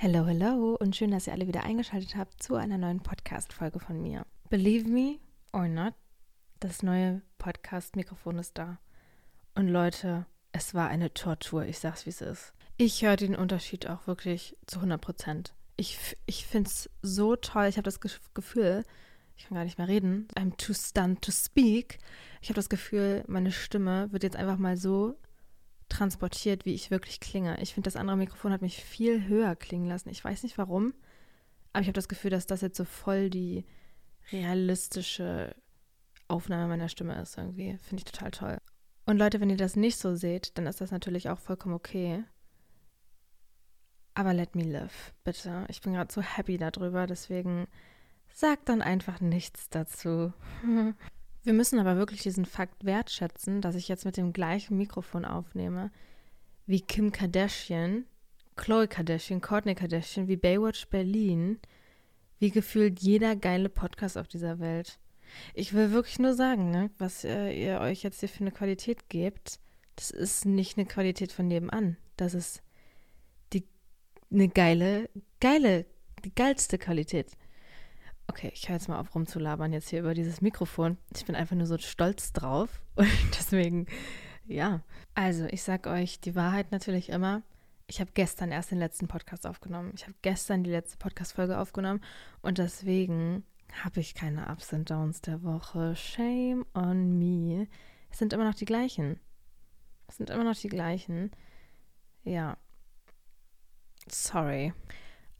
Hello, hello und schön, dass ihr alle wieder eingeschaltet habt zu einer neuen Podcast-Folge von mir. Believe me or not, das neue Podcast-Mikrofon ist da. Und Leute, es war eine Tortur, ich sag's wie es ist. Ich höre den Unterschied auch wirklich zu 100 Prozent. Ich, ich finde so toll, ich habe das Gefühl, ich kann gar nicht mehr reden, I'm too stunned to speak. Ich habe das Gefühl, meine Stimme wird jetzt einfach mal so transportiert, wie ich wirklich klinge. Ich finde, das andere Mikrofon hat mich viel höher klingen lassen. Ich weiß nicht warum, aber ich habe das Gefühl, dass das jetzt so voll die realistische Aufnahme meiner Stimme ist irgendwie. Finde ich total toll. Und Leute, wenn ihr das nicht so seht, dann ist das natürlich auch vollkommen okay. Aber let me live, bitte. Ich bin gerade so happy darüber, deswegen sagt dann einfach nichts dazu. Wir müssen aber wirklich diesen Fakt wertschätzen, dass ich jetzt mit dem gleichen Mikrofon aufnehme wie Kim Kardashian, Chloe Kardashian, Courtney Kardashian, wie Baywatch Berlin, wie gefühlt jeder geile Podcast auf dieser Welt. Ich will wirklich nur sagen, ne, was äh, ihr euch jetzt hier für eine Qualität gebt, das ist nicht eine Qualität von nebenan. Das ist die eine geile, geile, die geilste Qualität. Okay, ich höre jetzt mal auf rumzulabern jetzt hier über dieses Mikrofon. Ich bin einfach nur so stolz drauf und deswegen, ja. Also, ich sag euch die Wahrheit natürlich immer. Ich habe gestern erst den letzten Podcast aufgenommen. Ich habe gestern die letzte Podcast-Folge aufgenommen und deswegen habe ich keine Ups und Downs der Woche. Shame on me. Es sind immer noch die gleichen. Es sind immer noch die gleichen. Ja. Sorry.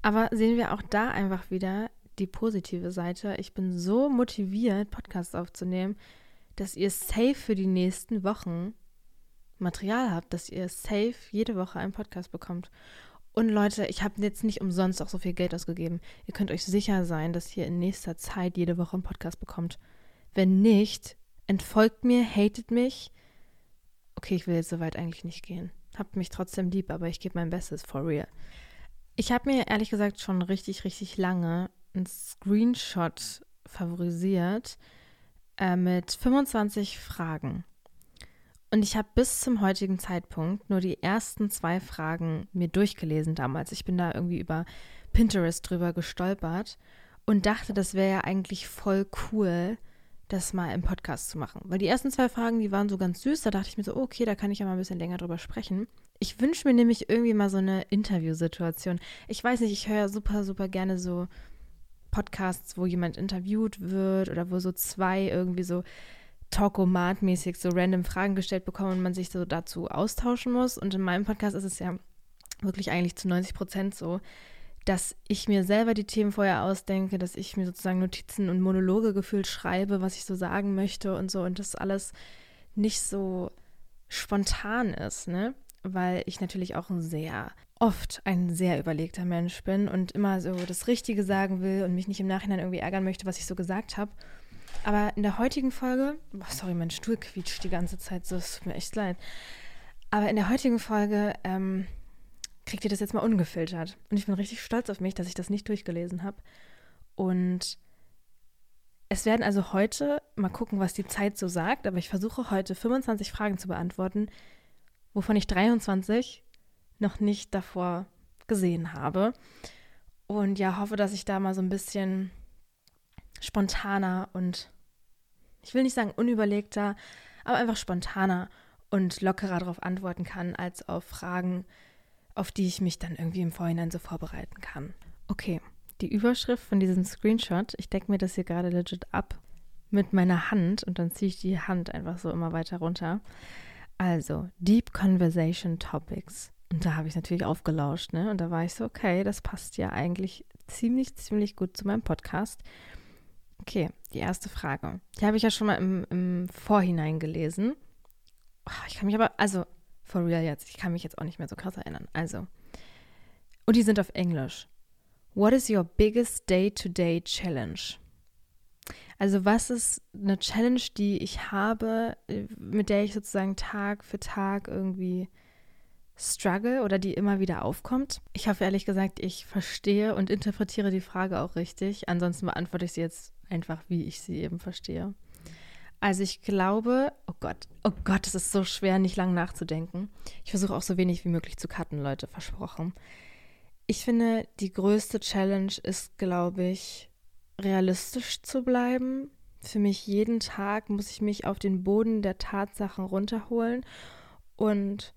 Aber sehen wir auch da einfach wieder, die positive Seite. Ich bin so motiviert, Podcasts aufzunehmen, dass ihr safe für die nächsten Wochen Material habt, dass ihr safe jede Woche einen Podcast bekommt. Und Leute, ich habe jetzt nicht umsonst auch so viel Geld ausgegeben. Ihr könnt euch sicher sein, dass ihr in nächster Zeit jede Woche einen Podcast bekommt. Wenn nicht, entfolgt mir, hatet mich. Okay, ich will jetzt so weit eigentlich nicht gehen. Habt mich trotzdem lieb, aber ich gebe mein Bestes, for real. Ich habe mir ehrlich gesagt schon richtig, richtig lange einen Screenshot favorisiert äh, mit 25 Fragen. Und ich habe bis zum heutigen Zeitpunkt nur die ersten zwei Fragen mir durchgelesen damals. Ich bin da irgendwie über Pinterest drüber gestolpert und dachte, das wäre ja eigentlich voll cool, das mal im Podcast zu machen. Weil die ersten zwei Fragen, die waren so ganz süß, da dachte ich mir so, okay, da kann ich ja mal ein bisschen länger drüber sprechen. Ich wünsche mir nämlich irgendwie mal so eine Interviewsituation. Ich weiß nicht, ich höre super, super gerne so Podcasts, wo jemand interviewt wird oder wo so zwei irgendwie so Talkomat-mäßig so random Fragen gestellt bekommen und man sich so dazu austauschen muss. Und in meinem Podcast ist es ja wirklich eigentlich zu 90 Prozent so, dass ich mir selber die Themen vorher ausdenke, dass ich mir sozusagen Notizen und Monologe gefühlt schreibe, was ich so sagen möchte und so und das alles nicht so spontan ist, ne? Weil ich natürlich auch ein sehr oft ein sehr überlegter Mensch bin und immer so das Richtige sagen will und mich nicht im Nachhinein irgendwie ärgern möchte, was ich so gesagt habe. Aber in der heutigen Folge, oh, sorry, mein Stuhl quietscht die ganze Zeit, so es tut mir echt leid. Aber in der heutigen Folge ähm, kriegt ihr das jetzt mal ungefiltert. Und ich bin richtig stolz auf mich, dass ich das nicht durchgelesen habe. Und es werden also heute, mal gucken, was die Zeit so sagt, aber ich versuche heute 25 Fragen zu beantworten, wovon ich 23 noch nicht davor gesehen habe. Und ja, hoffe, dass ich da mal so ein bisschen spontaner und ich will nicht sagen unüberlegter, aber einfach spontaner und lockerer darauf antworten kann, als auf Fragen, auf die ich mich dann irgendwie im Vorhinein so vorbereiten kann. Okay, die Überschrift von diesem Screenshot, ich decke mir das hier gerade legit ab mit meiner Hand und dann ziehe ich die Hand einfach so immer weiter runter. Also, Deep Conversation Topics. Und da habe ich natürlich aufgelauscht, ne? Und da war ich so, okay, das passt ja eigentlich ziemlich, ziemlich gut zu meinem Podcast. Okay, die erste Frage. Die habe ich ja schon mal im, im Vorhinein gelesen. Oh, ich kann mich aber, also, for real jetzt, ich kann mich jetzt auch nicht mehr so krass erinnern. Also, und die sind auf Englisch. What is your biggest day-to-day -day challenge? Also, was ist eine Challenge, die ich habe, äh, mit der ich sozusagen Tag für Tag irgendwie struggle oder die immer wieder aufkommt. Ich hoffe ehrlich gesagt, ich verstehe und interpretiere die Frage auch richtig. Ansonsten beantworte ich sie jetzt einfach, wie ich sie eben verstehe. Also ich glaube, oh Gott, oh Gott, es ist so schwer, nicht lang nachzudenken. Ich versuche auch so wenig wie möglich zu cutten, Leute, versprochen. Ich finde, die größte Challenge ist, glaube ich, realistisch zu bleiben. Für mich jeden Tag muss ich mich auf den Boden der Tatsachen runterholen und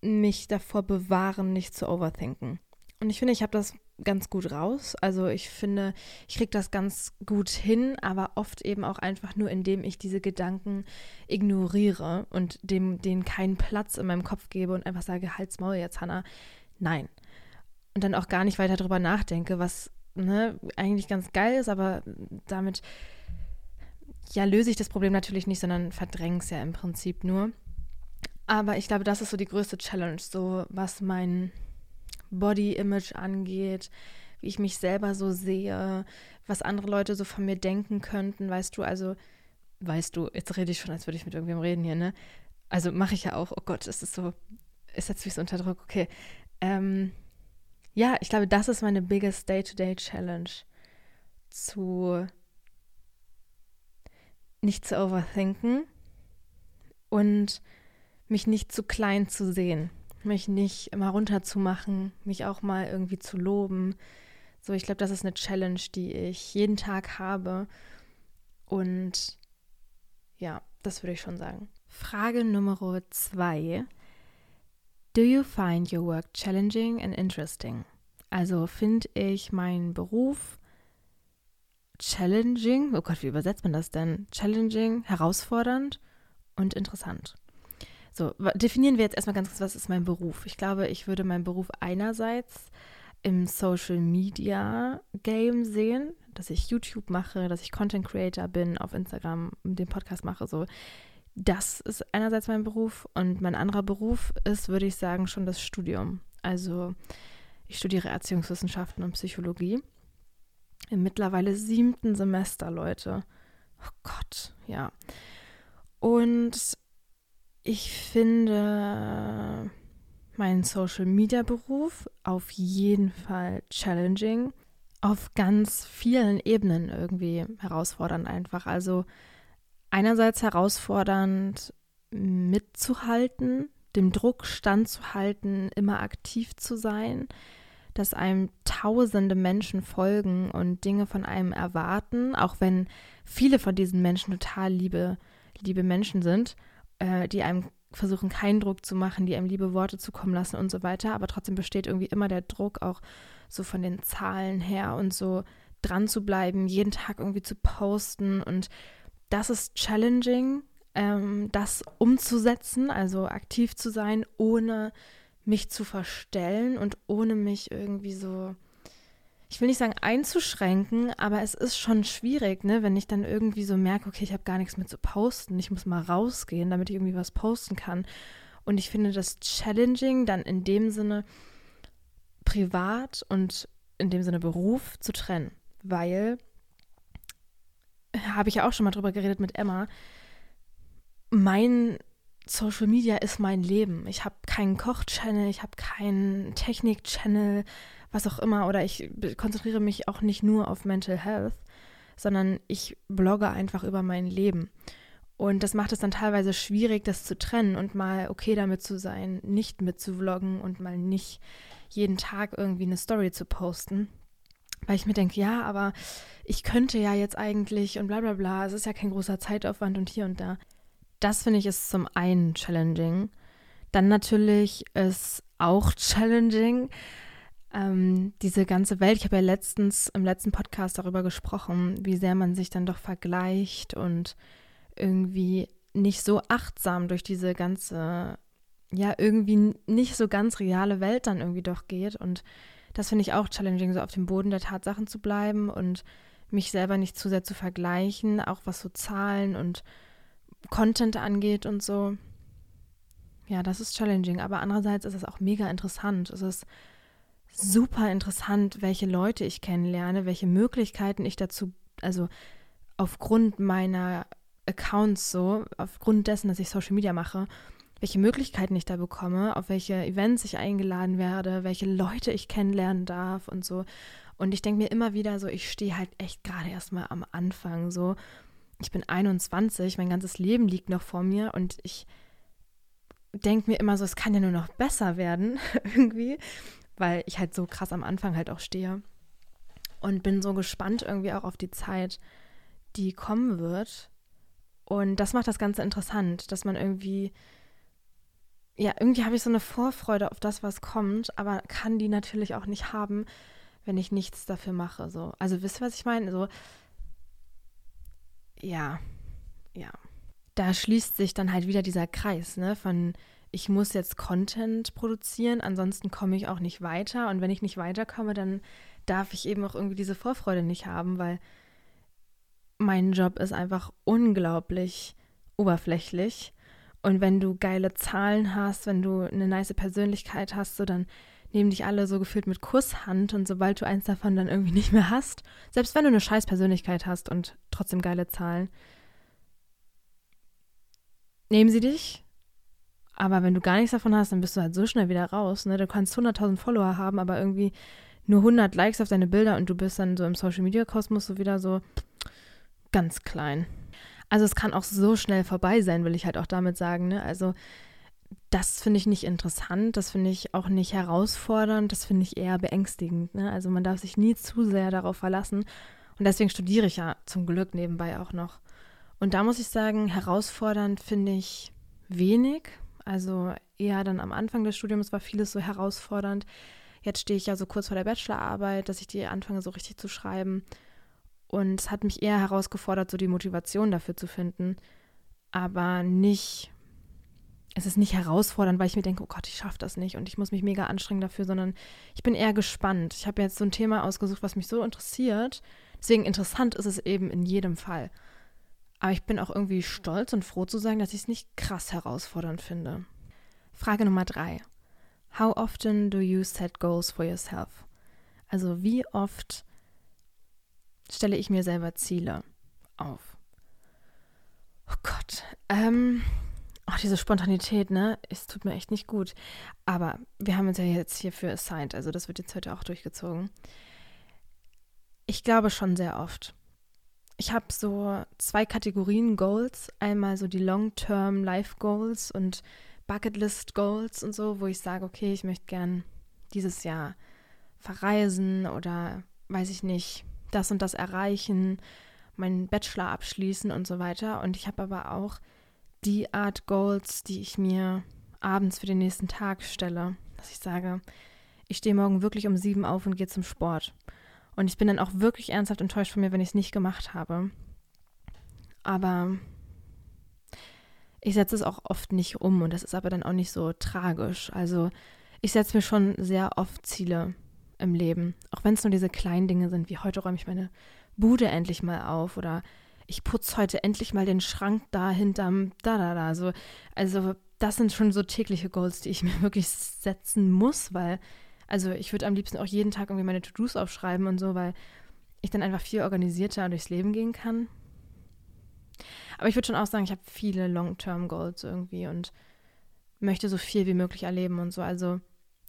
mich davor bewahren, nicht zu overthinken. Und ich finde, ich habe das ganz gut raus. Also ich finde, ich kriege das ganz gut hin, aber oft eben auch einfach nur, indem ich diese Gedanken ignoriere und dem denen keinen Platz in meinem Kopf gebe und einfach sage, halt's Maul jetzt, Hannah. Nein. Und dann auch gar nicht weiter darüber nachdenke, was ne, eigentlich ganz geil ist, aber damit ja löse ich das Problem natürlich nicht, sondern verdränge es ja im Prinzip nur. Aber ich glaube, das ist so die größte Challenge, so was mein Body-Image angeht, wie ich mich selber so sehe, was andere Leute so von mir denken könnten, weißt du, also, weißt du, jetzt rede ich schon, als würde ich mit irgendwem reden hier, ne? Also mache ich ja auch, oh Gott, ist es so, ist jetzt wie so unter Druck, okay. Ähm, ja, ich glaube, das ist meine biggest Day-to-Day-Challenge. Zu nicht zu overthinken und mich nicht zu klein zu sehen mich nicht immer runterzumachen, mich auch mal irgendwie zu loben. So, ich glaube, das ist eine Challenge, die ich jeden Tag habe. Und ja, das würde ich schon sagen. Frage Nummer zwei. Do you find your work challenging and interesting? Also finde ich meinen Beruf challenging, oh Gott, wie übersetzt man das denn? Challenging, herausfordernd und interessant. So, definieren wir jetzt erstmal ganz kurz, was ist mein Beruf? Ich glaube, ich würde meinen Beruf einerseits im Social Media Game sehen, dass ich YouTube mache, dass ich Content Creator bin, auf Instagram den Podcast mache, so. Das ist einerseits mein Beruf und mein anderer Beruf ist, würde ich sagen, schon das Studium. Also ich studiere Erziehungswissenschaften und Psychologie im mittlerweile siebten Semester, Leute. Oh Gott, ja. Und ich finde meinen Social-Media-Beruf auf jeden Fall challenging, auf ganz vielen Ebenen irgendwie herausfordernd einfach. Also einerseits herausfordernd mitzuhalten, dem Druck standzuhalten, immer aktiv zu sein, dass einem tausende Menschen folgen und Dinge von einem erwarten, auch wenn viele von diesen Menschen total liebe, liebe Menschen sind äh, die einem versuchen, keinen Druck zu machen, die einem liebe Worte zukommen lassen und so weiter. Aber trotzdem besteht irgendwie immer der Druck, auch so von den Zahlen her und so dran zu bleiben, jeden Tag irgendwie zu posten. Und das ist challenging, ähm, das umzusetzen, also aktiv zu sein, ohne mich zu verstellen und ohne mich irgendwie so ich will nicht sagen einzuschränken, aber es ist schon schwierig, ne, wenn ich dann irgendwie so merke, okay, ich habe gar nichts mehr zu posten, ich muss mal rausgehen, damit ich irgendwie was posten kann. Und ich finde das challenging, dann in dem Sinne privat und in dem Sinne Beruf zu trennen, weil habe ich ja auch schon mal drüber geredet mit Emma. Mein Social Media ist mein Leben. Ich habe keinen Koch-Channel, ich habe keinen Technik-Channel, was auch immer, oder ich konzentriere mich auch nicht nur auf Mental Health, sondern ich blogge einfach über mein Leben. Und das macht es dann teilweise schwierig, das zu trennen und mal okay damit zu sein, nicht mitzuvloggen und mal nicht jeden Tag irgendwie eine Story zu posten. Weil ich mir denke, ja, aber ich könnte ja jetzt eigentlich und bla bla bla, es ist ja kein großer Zeitaufwand und hier und da. Das finde ich ist zum einen challenging. Dann natürlich ist auch challenging, ähm, diese ganze Welt, ich habe ja letztens im letzten Podcast darüber gesprochen, wie sehr man sich dann doch vergleicht und irgendwie nicht so achtsam durch diese ganze, ja, irgendwie nicht so ganz reale Welt dann irgendwie doch geht. Und das finde ich auch challenging, so auf dem Boden der Tatsachen zu bleiben und mich selber nicht zu sehr zu vergleichen, auch was so Zahlen und Content angeht und so. Ja, das ist challenging, aber andererseits ist es auch mega interessant. Es ist super interessant, welche Leute ich kennenlerne, welche Möglichkeiten ich dazu, also aufgrund meiner Accounts so, aufgrund dessen, dass ich Social Media mache, welche Möglichkeiten ich da bekomme, auf welche Events ich eingeladen werde, welche Leute ich kennenlernen darf und so. Und ich denke mir immer wieder so, ich stehe halt echt gerade erstmal am Anfang so. Ich bin 21, mein ganzes Leben liegt noch vor mir und ich denke mir immer so, es kann ja nur noch besser werden irgendwie weil ich halt so krass am Anfang halt auch stehe. Und bin so gespannt irgendwie auch auf die Zeit, die kommen wird. Und das macht das Ganze interessant, dass man irgendwie, ja, irgendwie habe ich so eine Vorfreude auf das, was kommt, aber kann die natürlich auch nicht haben, wenn ich nichts dafür mache. So. Also wisst ihr, was ich meine? So, ja, ja. Da schließt sich dann halt wieder dieser Kreis, ne, von ich muss jetzt Content produzieren, ansonsten komme ich auch nicht weiter. Und wenn ich nicht weiterkomme, dann darf ich eben auch irgendwie diese Vorfreude nicht haben, weil mein Job ist einfach unglaublich oberflächlich. Und wenn du geile Zahlen hast, wenn du eine nice Persönlichkeit hast, so dann nehmen dich alle so gefühlt mit Kusshand und sobald du eins davon dann irgendwie nicht mehr hast, selbst wenn du eine scheiß Persönlichkeit hast und trotzdem geile Zahlen, nehmen sie dich aber wenn du gar nichts davon hast, dann bist du halt so schnell wieder raus. Ne? Du kannst 100.000 Follower haben, aber irgendwie nur 100 Likes auf deine Bilder und du bist dann so im Social Media Kosmos so wieder so ganz klein. Also es kann auch so schnell vorbei sein, will ich halt auch damit sagen. Ne? Also das finde ich nicht interessant, das finde ich auch nicht herausfordernd, das finde ich eher beängstigend. Ne? Also man darf sich nie zu sehr darauf verlassen. Und deswegen studiere ich ja zum Glück nebenbei auch noch. Und da muss ich sagen, herausfordernd finde ich wenig, also eher dann am Anfang des Studiums war vieles so herausfordernd. Jetzt stehe ich ja so kurz vor der Bachelorarbeit, dass ich die anfange so richtig zu schreiben. Und es hat mich eher herausgefordert, so die Motivation dafür zu finden. Aber nicht, es ist nicht herausfordernd, weil ich mir denke, oh Gott, ich schaffe das nicht und ich muss mich mega anstrengen dafür, sondern ich bin eher gespannt. Ich habe jetzt so ein Thema ausgesucht, was mich so interessiert. Deswegen interessant ist es eben in jedem Fall. Aber ich bin auch irgendwie stolz und froh zu sagen, dass ich es nicht krass herausfordernd finde. Frage Nummer drei. How often do you set goals for yourself? Also wie oft stelle ich mir selber Ziele auf? Oh Gott. Ähm, oh, diese Spontanität, ne? Es tut mir echt nicht gut. Aber wir haben uns ja jetzt hierfür assigned, also das wird jetzt heute auch durchgezogen. Ich glaube schon sehr oft ich habe so zwei Kategorien Goals. Einmal so die Long-Term Life Goals und Bucketlist Goals und so, wo ich sage, okay, ich möchte gern dieses Jahr verreisen oder weiß ich nicht, das und das erreichen, meinen Bachelor abschließen und so weiter. Und ich habe aber auch die Art Goals, die ich mir abends für den nächsten Tag stelle. Dass ich sage, ich stehe morgen wirklich um sieben auf und gehe zum Sport. Und ich bin dann auch wirklich ernsthaft enttäuscht von mir, wenn ich es nicht gemacht habe. Aber ich setze es auch oft nicht um und das ist aber dann auch nicht so tragisch. Also ich setze mir schon sehr oft Ziele im Leben, auch wenn es nur diese kleinen Dinge sind, wie heute räume ich meine Bude endlich mal auf oder ich putze heute endlich mal den Schrank da hinterm da da da. So, also das sind schon so tägliche Goals, die ich mir wirklich setzen muss, weil also ich würde am liebsten auch jeden Tag irgendwie meine To-Dos aufschreiben und so, weil ich dann einfach viel organisierter durchs Leben gehen kann. Aber ich würde schon auch sagen, ich habe viele Long-Term-Goals irgendwie und möchte so viel wie möglich erleben und so. Also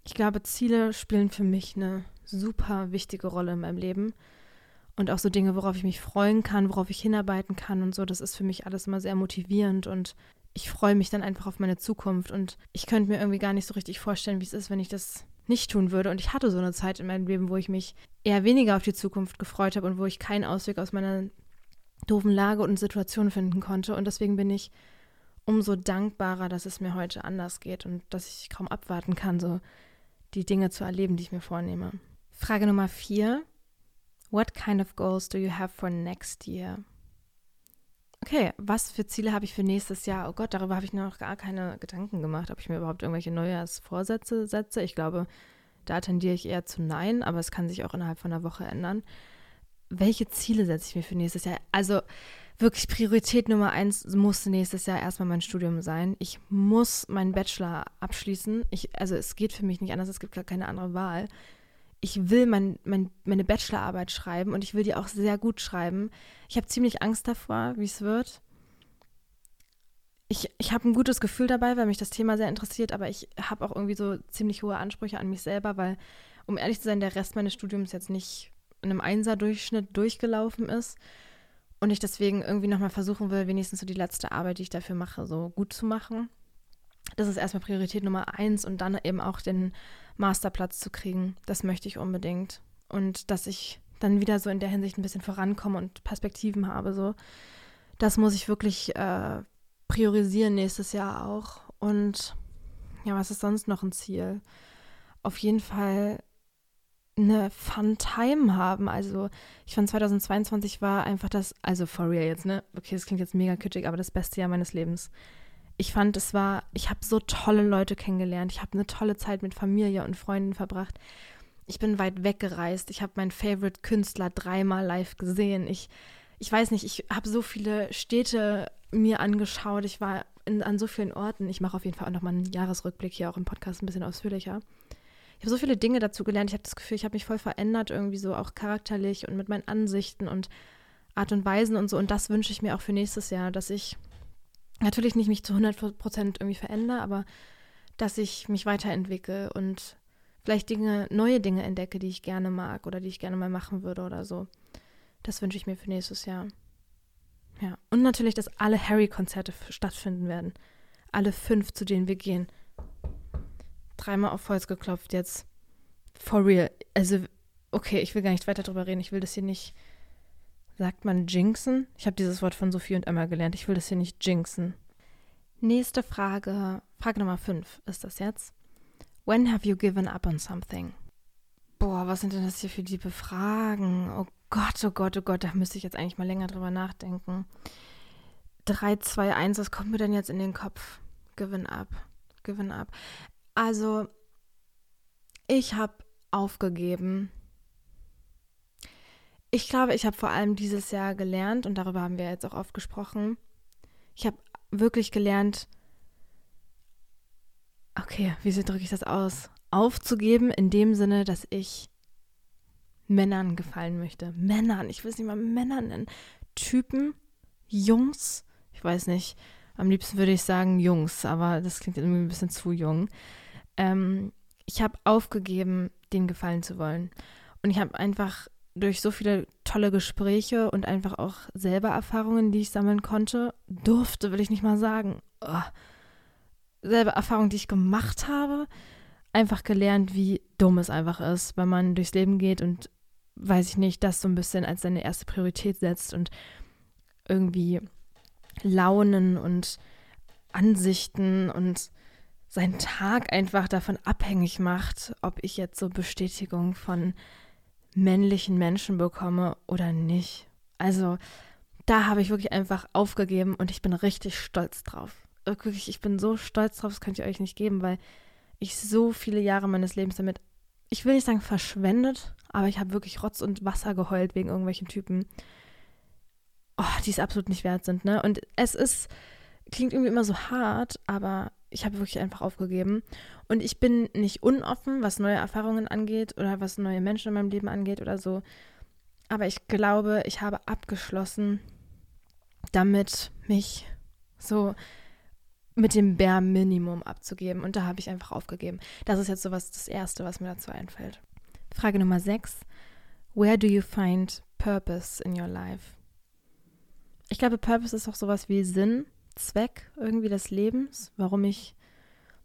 ich glaube, Ziele spielen für mich eine super wichtige Rolle in meinem Leben. Und auch so Dinge, worauf ich mich freuen kann, worauf ich hinarbeiten kann und so, das ist für mich alles immer sehr motivierend und ich freue mich dann einfach auf meine Zukunft. Und ich könnte mir irgendwie gar nicht so richtig vorstellen, wie es ist, wenn ich das nicht tun würde. Und ich hatte so eine Zeit in meinem Leben, wo ich mich eher weniger auf die Zukunft gefreut habe und wo ich keinen Ausweg aus meiner doofen Lage und Situation finden konnte. Und deswegen bin ich umso dankbarer, dass es mir heute anders geht und dass ich kaum abwarten kann, so die Dinge zu erleben, die ich mir vornehme. Frage Nummer vier. What kind of goals do you have for next year? Okay, was für Ziele habe ich für nächstes Jahr? Oh Gott, darüber habe ich noch gar keine Gedanken gemacht, ob ich mir überhaupt irgendwelche Neujahrsvorsätze setze. Ich glaube, da tendiere ich eher zu Nein, aber es kann sich auch innerhalb von einer Woche ändern. Welche Ziele setze ich mir für nächstes Jahr? Also wirklich Priorität Nummer eins muss nächstes Jahr erstmal mein Studium sein. Ich muss meinen Bachelor abschließen. Ich, also es geht für mich nicht anders, es gibt gar keine andere Wahl ich will mein, mein, meine Bachelorarbeit schreiben und ich will die auch sehr gut schreiben. Ich habe ziemlich Angst davor, wie es wird. Ich, ich habe ein gutes Gefühl dabei, weil mich das Thema sehr interessiert, aber ich habe auch irgendwie so ziemlich hohe Ansprüche an mich selber, weil, um ehrlich zu sein, der Rest meines Studiums jetzt nicht in einem Einser-Durchschnitt durchgelaufen ist und ich deswegen irgendwie nochmal versuchen will, wenigstens so die letzte Arbeit, die ich dafür mache, so gut zu machen. Das ist erstmal Priorität Nummer eins und dann eben auch den Masterplatz zu kriegen. Das möchte ich unbedingt. Und dass ich dann wieder so in der Hinsicht ein bisschen vorankomme und Perspektiven habe. So, das muss ich wirklich äh, priorisieren nächstes Jahr auch. Und ja, was ist sonst noch ein Ziel? Auf jeden Fall eine Fun Time haben. Also ich fand 2022 war einfach das, also for real jetzt, ne? Okay, das klingt jetzt mega kitschig, aber das beste Jahr meines Lebens. Ich fand, es war, ich habe so tolle Leute kennengelernt. Ich habe eine tolle Zeit mit Familie und Freunden verbracht. Ich bin weit weggereist. Ich habe meinen Favorite Künstler dreimal live gesehen. Ich, ich weiß nicht, ich habe so viele Städte mir angeschaut. Ich war in, an so vielen Orten. Ich mache auf jeden Fall auch nochmal einen Jahresrückblick hier auch im Podcast ein bisschen ausführlicher ich habe so viele Dinge dazu gelernt. Ich habe das Gefühl, ich habe mich voll verändert, irgendwie so auch charakterlich und mit meinen Ansichten und Art und Weisen und so. Und das wünsche ich mir auch für nächstes Jahr, dass ich natürlich nicht mich zu 100 Prozent irgendwie verändere, aber dass ich mich weiterentwickle und vielleicht Dinge, neue Dinge entdecke, die ich gerne mag oder die ich gerne mal machen würde oder so. Das wünsche ich mir für nächstes Jahr. Ja. Und natürlich, dass alle Harry-Konzerte stattfinden werden. Alle fünf, zu denen wir gehen dreimal auf Holz geklopft jetzt. For real. Also, okay, ich will gar nicht weiter drüber reden. Ich will das hier nicht. Sagt man jinxen? Ich habe dieses Wort von Sophie und Emma gelernt. Ich will das hier nicht jinxen. Nächste Frage. Frage Nummer 5 ist das jetzt. When have you given up on something? Boah, was sind denn das hier für liebe Fragen? Oh Gott, oh Gott, oh Gott, da müsste ich jetzt eigentlich mal länger drüber nachdenken. 3, 2, 1, was kommt mir denn jetzt in den Kopf? Given up. Given up. Also, ich habe aufgegeben. Ich glaube, ich habe vor allem dieses Jahr gelernt, und darüber haben wir jetzt auch oft gesprochen, ich habe wirklich gelernt, okay, wie drücke ich das aus? Aufzugeben in dem Sinne, dass ich Männern gefallen möchte. Männern, ich will es nicht mal Männer nennen. Typen, Jungs, ich weiß nicht, am liebsten würde ich sagen Jungs, aber das klingt irgendwie ein bisschen zu jung ähm, ich habe aufgegeben, denen gefallen zu wollen. Und ich habe einfach durch so viele tolle Gespräche und einfach auch selber Erfahrungen, die ich sammeln konnte, durfte, will ich nicht mal sagen, oh, selber Erfahrungen, die ich gemacht habe, einfach gelernt, wie dumm es einfach ist, wenn man durchs Leben geht und, weiß ich nicht, das so ein bisschen als seine erste Priorität setzt und irgendwie Launen und Ansichten und seinen Tag einfach davon abhängig macht, ob ich jetzt so Bestätigung von männlichen Menschen bekomme oder nicht. Also da habe ich wirklich einfach aufgegeben und ich bin richtig stolz drauf. Wirklich, ich bin so stolz drauf, das könnt ihr euch nicht geben, weil ich so viele Jahre meines Lebens damit, ich will nicht sagen verschwendet, aber ich habe wirklich Rotz und Wasser geheult wegen irgendwelchen Typen, oh, die es absolut nicht wert sind, ne? Und es ist, klingt irgendwie immer so hart, aber ich habe wirklich einfach aufgegeben. Und ich bin nicht unoffen, was neue Erfahrungen angeht oder was neue Menschen in meinem Leben angeht oder so. Aber ich glaube, ich habe abgeschlossen, damit mich so mit dem Bare Minimum abzugeben. Und da habe ich einfach aufgegeben. Das ist jetzt so was das Erste, was mir dazu einfällt. Frage Nummer 6. Where do you find purpose in your life? Ich glaube, Purpose ist auch sowas wie Sinn Zweck irgendwie des Lebens, warum ich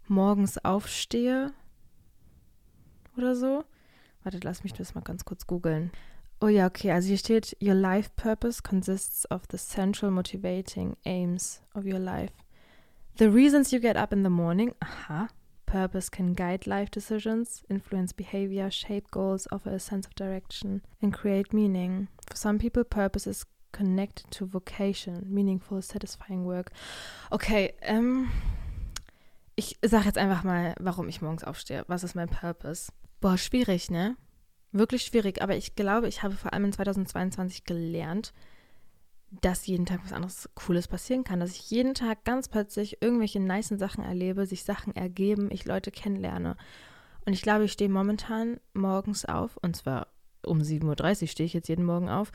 morgens aufstehe oder so. Warte, lass mich das mal ganz kurz googeln. Oh ja, okay, also hier steht, Your life purpose consists of the central motivating aims of your life. The reasons you get up in the morning, aha, purpose can guide life decisions, influence behavior, shape goals, offer a sense of direction, and create meaning. For some people, purpose is connected to vocation, meaningful, satisfying work. Okay, ähm, ich sage jetzt einfach mal, warum ich morgens aufstehe. Was ist mein Purpose? Boah, schwierig, ne? Wirklich schwierig, aber ich glaube, ich habe vor allem in 2022 gelernt, dass jeden Tag was anderes Cooles passieren kann, dass ich jeden Tag ganz plötzlich irgendwelche nice Sachen erlebe, sich Sachen ergeben, ich Leute kennenlerne. Und ich glaube, ich stehe momentan morgens auf, und zwar um 7.30 Uhr stehe ich jetzt jeden Morgen auf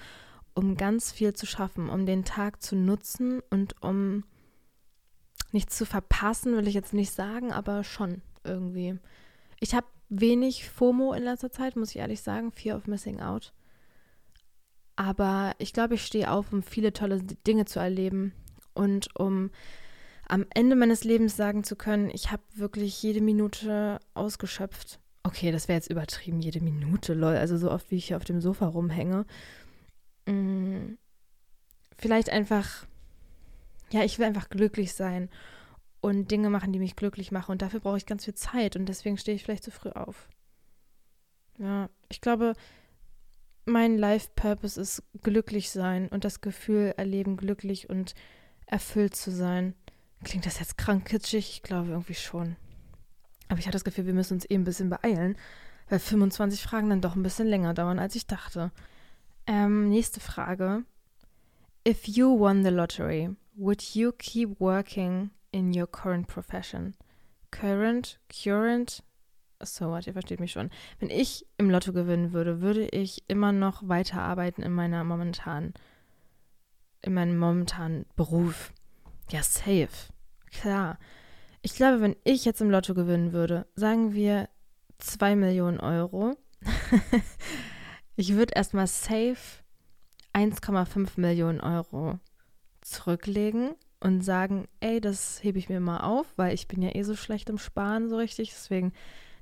um ganz viel zu schaffen, um den Tag zu nutzen und um nichts zu verpassen, will ich jetzt nicht sagen, aber schon irgendwie. Ich habe wenig FOMO in letzter Zeit, muss ich ehrlich sagen, Fear of Missing Out. Aber ich glaube, ich stehe auf, um viele tolle Dinge zu erleben und um am Ende meines Lebens sagen zu können, ich habe wirklich jede Minute ausgeschöpft okay, das wäre jetzt übertrieben, jede Minute, lol, also so oft, wie ich hier auf dem Sofa rumhänge. Mm, vielleicht einfach, ja, ich will einfach glücklich sein und Dinge machen, die mich glücklich machen. Und dafür brauche ich ganz viel Zeit und deswegen stehe ich vielleicht zu früh auf. Ja, ich glaube, mein Life-Purpose ist glücklich sein und das Gefühl erleben, glücklich und erfüllt zu sein. Klingt das jetzt krank kitschig? Ich glaube irgendwie schon. Aber ich hatte das Gefühl, wir müssen uns eben ein bisschen beeilen, weil 25 Fragen dann doch ein bisschen länger dauern, als ich dachte. Ähm, nächste Frage. If you won the lottery, would you keep working in your current profession? Current, current, so what, ihr versteht mich schon. Wenn ich im Lotto gewinnen würde, würde ich immer noch weiterarbeiten in meiner momentanen, in meinem momentanen Beruf. Ja, safe. Klar. Ich glaube, wenn ich jetzt im Lotto gewinnen würde, sagen wir 2 Millionen Euro, ich würde erstmal safe 1,5 Millionen Euro zurücklegen und sagen, ey, das hebe ich mir mal auf, weil ich bin ja eh so schlecht im Sparen so richtig, deswegen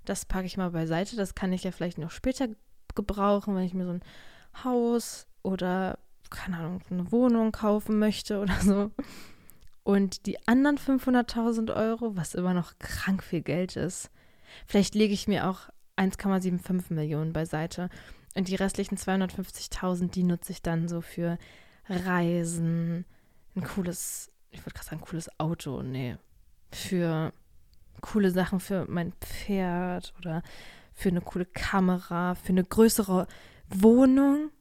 das packe ich mal beiseite. Das kann ich ja vielleicht noch später gebrauchen, wenn ich mir so ein Haus oder, keine Ahnung, eine Wohnung kaufen möchte oder so. Und die anderen 500.000 Euro, was immer noch krank viel Geld ist, vielleicht lege ich mir auch 1,75 Millionen beiseite. Und die restlichen 250.000, die nutze ich dann so für Reisen, ein cooles, ich würde gerade sagen, cooles Auto, nee, für coole Sachen für mein Pferd oder für eine coole Kamera, für eine größere Wohnung,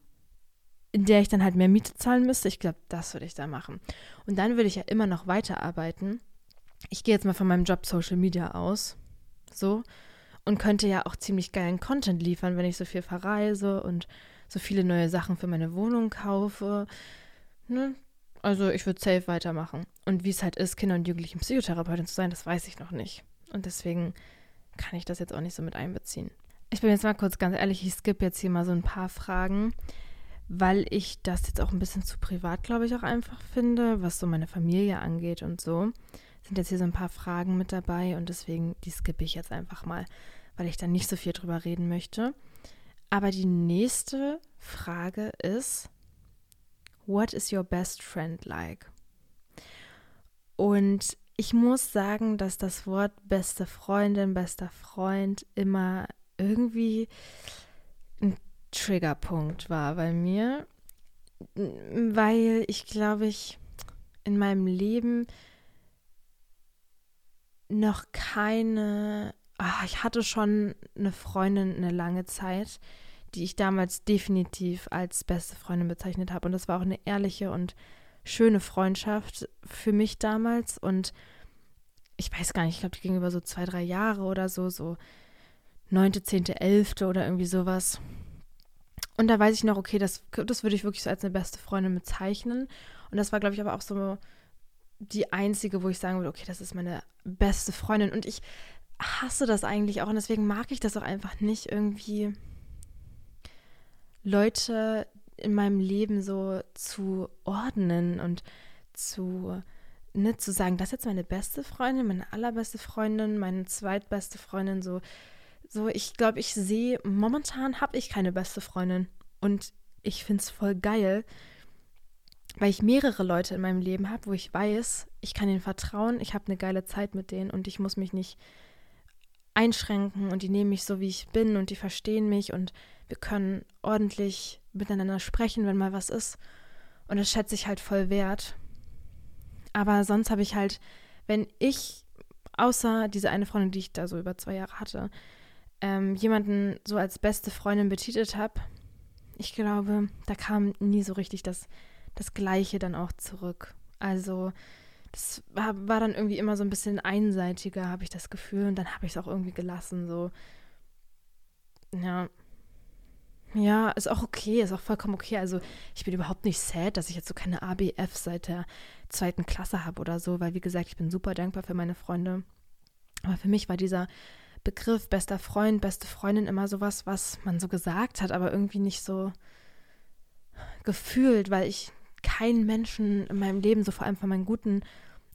in der ich dann halt mehr Miete zahlen müsste. Ich glaube, das würde ich da machen. Und dann würde ich ja immer noch weiterarbeiten. Ich gehe jetzt mal von meinem Job Social Media aus. So. Und könnte ja auch ziemlich geilen Content liefern, wenn ich so viel verreise und so viele neue Sachen für meine Wohnung kaufe. Ne? Also ich würde safe weitermachen. Und wie es halt ist, Kinder- und Jugendlichen Psychotherapeutin zu sein, das weiß ich noch nicht. Und deswegen kann ich das jetzt auch nicht so mit einbeziehen. Ich bin jetzt mal kurz ganz ehrlich, ich skippe jetzt hier mal so ein paar Fragen, weil ich das jetzt auch ein bisschen zu privat, glaube ich, auch einfach finde, was so meine Familie angeht und so. Sind jetzt hier so ein paar Fragen mit dabei und deswegen, die skippe ich jetzt einfach mal, weil ich da nicht so viel drüber reden möchte. Aber die nächste Frage ist, What is your best friend like? Und ich muss sagen, dass das Wort beste Freundin, bester Freund immer irgendwie ein Triggerpunkt war bei mir, weil ich glaube ich in meinem Leben noch keine, ach, ich hatte schon eine Freundin eine lange Zeit, die ich damals definitiv als beste Freundin bezeichnet habe. Und das war auch eine ehrliche und schöne Freundschaft für mich damals. Und ich weiß gar nicht, ich glaube, die ging über so zwei, drei Jahre oder so, so neunte, zehnte, elfte oder irgendwie sowas. Und da weiß ich noch, okay, das, das würde ich wirklich so als eine beste Freundin bezeichnen. Und das war, glaube ich, aber auch so die einzige, wo ich sagen würde, okay, das ist meine beste Freundin. Und ich hasse das eigentlich auch und deswegen mag ich das auch einfach nicht irgendwie Leute in meinem Leben so zu ordnen und zu, ne, zu sagen, das ist jetzt meine beste Freundin, meine allerbeste Freundin, meine zweitbeste Freundin, so, so, ich glaube, ich sehe, momentan habe ich keine beste Freundin und ich finde es voll geil, weil ich mehrere Leute in meinem Leben habe, wo ich weiß, ich kann ihnen vertrauen, ich habe eine geile Zeit mit denen und ich muss mich nicht einschränken und die nehmen mich so, wie ich bin und die verstehen mich und wir können ordentlich miteinander sprechen, wenn mal was ist. Und das schätze ich halt voll wert. Aber sonst habe ich halt, wenn ich, außer diese eine Freundin, die ich da so über zwei Jahre hatte, ähm, jemanden so als beste Freundin betitelt habe, ich glaube, da kam nie so richtig das, das Gleiche dann auch zurück. Also, das war, war dann irgendwie immer so ein bisschen einseitiger, habe ich das Gefühl. Und dann habe ich es auch irgendwie gelassen. So, ja, ja, ist auch okay, ist auch vollkommen okay. Also ich bin überhaupt nicht sad, dass ich jetzt so keine ABF seit der zweiten Klasse habe oder so, weil wie gesagt, ich bin super dankbar für meine Freunde. Aber für mich war dieser Begriff bester Freund, beste Freundin immer sowas, was man so gesagt hat, aber irgendwie nicht so gefühlt, weil ich keinen Menschen in meinem Leben, so vor allem von meinen guten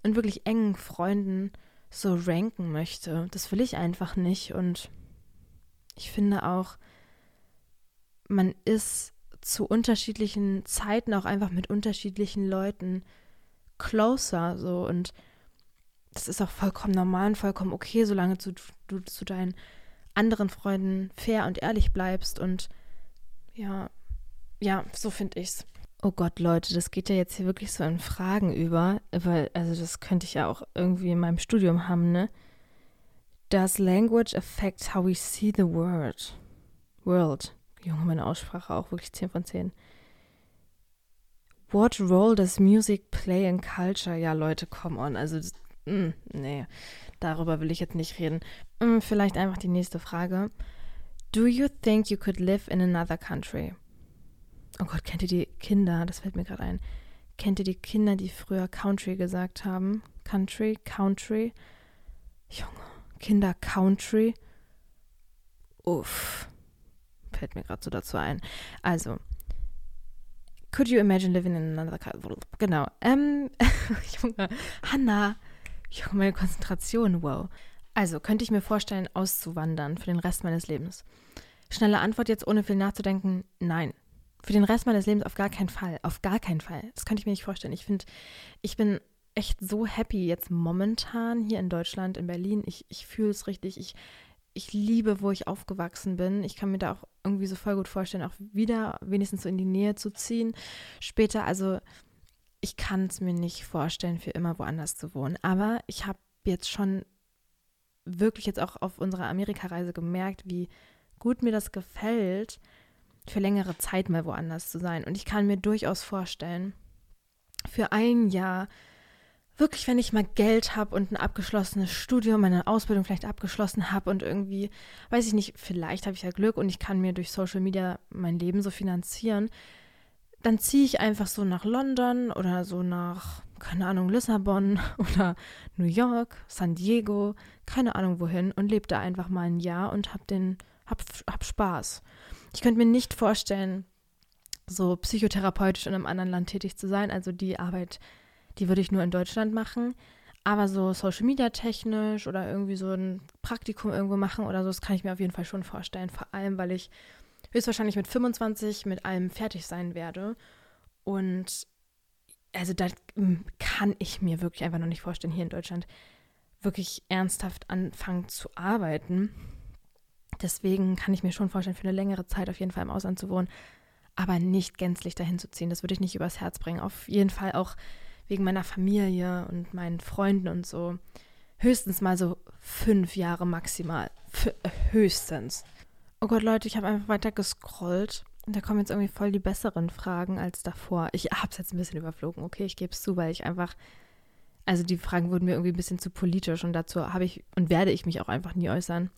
und wirklich engen Freunden, so ranken möchte. Das will ich einfach nicht und Ich finde auch, man ist zu unterschiedlichen Zeiten auch einfach mit unterschiedlichen Leuten closer so und das ist auch vollkommen normal und vollkommen okay, solange du, du zu deinen anderen Freunden fair und ehrlich bleibst und ja, ja, so finde ich's. Oh Gott, Leute, das geht ja jetzt hier wirklich so in Fragen über, weil, also das könnte ich ja auch irgendwie in meinem Studium haben, ne? Does language affect how we see the world? World. Junge, meine Aussprache auch wirklich 10 von 10. What role does music play in culture? Ja, Leute, come on. Also, mh, mm, nee, darüber will ich jetzt nicht reden. Mh, mm, vielleicht einfach die nächste Frage. Do you think you could live in another country? Oh Gott, kennt ihr die Kinder? Das fällt mir gerade ein. Kennt ihr die Kinder, die früher Country gesagt haben? Country, Country. Junge, Kinder Country. Uff fällt mir gerade so dazu ein. Also, could you imagine living in another country? Genau. Ähm, Junge, Hannah. Junge, meine Konzentration, wow. Also, könnte ich mir vorstellen, auszuwandern für den Rest meines Lebens? Schnelle Antwort jetzt, ohne viel nachzudenken, nein. Für den Rest meines Lebens auf gar keinen Fall. Auf gar keinen Fall. Das könnte ich mir nicht vorstellen. Ich finde, ich bin echt so happy jetzt momentan hier in Deutschland, in Berlin. Ich, ich fühle es richtig. Ich ich liebe, wo ich aufgewachsen bin. Ich kann mir da auch irgendwie so voll gut vorstellen, auch wieder wenigstens so in die Nähe zu ziehen. Später, also ich kann es mir nicht vorstellen, für immer woanders zu wohnen. Aber ich habe jetzt schon wirklich jetzt auch auf unserer Amerikareise gemerkt, wie gut mir das gefällt, für längere Zeit mal woanders zu sein. Und ich kann mir durchaus vorstellen, für ein Jahr wirklich, wenn ich mal Geld habe und ein abgeschlossenes Studium, meine Ausbildung vielleicht abgeschlossen habe und irgendwie, weiß ich nicht, vielleicht habe ich ja Glück und ich kann mir durch Social Media mein Leben so finanzieren, dann ziehe ich einfach so nach London oder so nach, keine Ahnung, Lissabon oder New York, San Diego, keine Ahnung wohin und lebe da einfach mal ein Jahr und hab den, hab, hab Spaß. Ich könnte mir nicht vorstellen, so psychotherapeutisch in einem anderen Land tätig zu sein. Also die Arbeit die würde ich nur in Deutschland machen. Aber so Social Media technisch oder irgendwie so ein Praktikum irgendwo machen oder so, das kann ich mir auf jeden Fall schon vorstellen. Vor allem, weil ich höchstwahrscheinlich mit 25 mit allem fertig sein werde. Und also da kann ich mir wirklich einfach noch nicht vorstellen, hier in Deutschland wirklich ernsthaft anfangen zu arbeiten. Deswegen kann ich mir schon vorstellen, für eine längere Zeit auf jeden Fall im Ausland zu wohnen, aber nicht gänzlich dahin zu ziehen. Das würde ich nicht übers Herz bringen. Auf jeden Fall auch wegen meiner Familie und meinen Freunden und so. Höchstens mal so fünf Jahre maximal. F höchstens. Oh Gott, Leute, ich habe einfach weiter gescrollt. Und da kommen jetzt irgendwie voll die besseren Fragen als davor. Ich habe es jetzt ein bisschen überflogen, okay, ich gebe es zu, weil ich einfach, also die Fragen wurden mir irgendwie ein bisschen zu politisch und dazu habe ich und werde ich mich auch einfach nie äußern.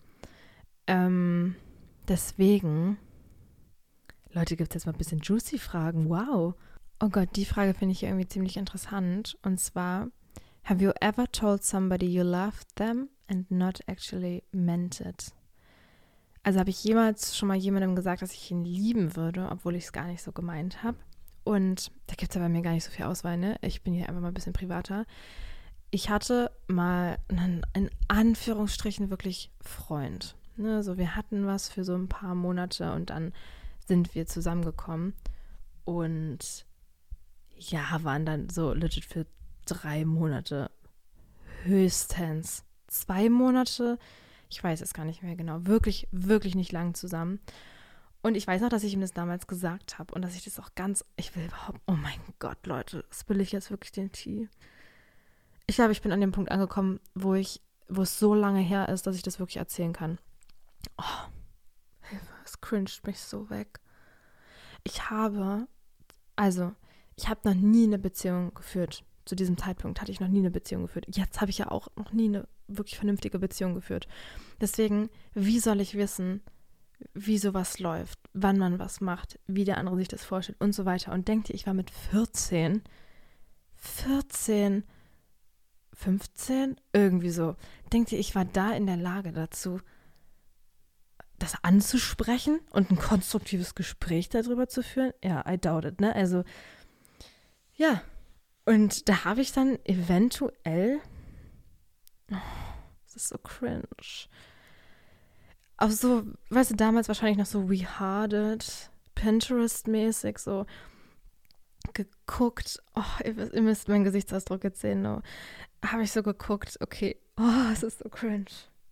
Ähm, deswegen, Leute, gibt es jetzt mal ein bisschen juicy Fragen. Wow. Oh Gott, die Frage finde ich irgendwie ziemlich interessant. Und zwar, have you ever told somebody you loved them and not actually meant it? Also habe ich jemals schon mal jemandem gesagt, dass ich ihn lieben würde, obwohl ich es gar nicht so gemeint habe. Und da gibt es ja bei mir gar nicht so viel Auswahl, ne? Ich bin hier einfach mal ein bisschen privater. Ich hatte mal einen, in Anführungsstrichen wirklich Freund. Ne? So, wir hatten was für so ein paar Monate und dann sind wir zusammengekommen. Und ja, waren dann so legit für drei Monate höchstens. Zwei Monate, ich weiß es gar nicht mehr genau, wirklich, wirklich nicht lang zusammen. Und ich weiß noch, dass ich ihm das damals gesagt habe und dass ich das auch ganz, ich will überhaupt, oh mein Gott, Leute, das will ich jetzt wirklich den Tee. Ich glaube, ich bin an dem Punkt angekommen, wo ich, wo es so lange her ist, dass ich das wirklich erzählen kann. Oh, es cringed mich so weg. Ich habe, also, ich habe noch nie eine Beziehung geführt. Zu diesem Zeitpunkt hatte ich noch nie eine Beziehung geführt. Jetzt habe ich ja auch noch nie eine wirklich vernünftige Beziehung geführt. Deswegen, wie soll ich wissen, wie sowas läuft, wann man was macht, wie der andere sich das vorstellt und so weiter. Und denkt ihr, ich war mit 14, 14, 15, irgendwie so. Denkt ihr, ich war da in der Lage dazu, das anzusprechen und ein konstruktives Gespräch darüber zu führen? Ja, I doubt it, ne? Also, ja, und da habe ich dann eventuell, oh, das ist so cringe, Auf so, weißt du, damals wahrscheinlich noch so Reharded, Pinterest-mäßig, so geguckt. Oh, ihr, ihr müsst meinen Gesichtsausdruck jetzt sehen. No. Habe ich so geguckt, okay. Oh, es ist so cringe.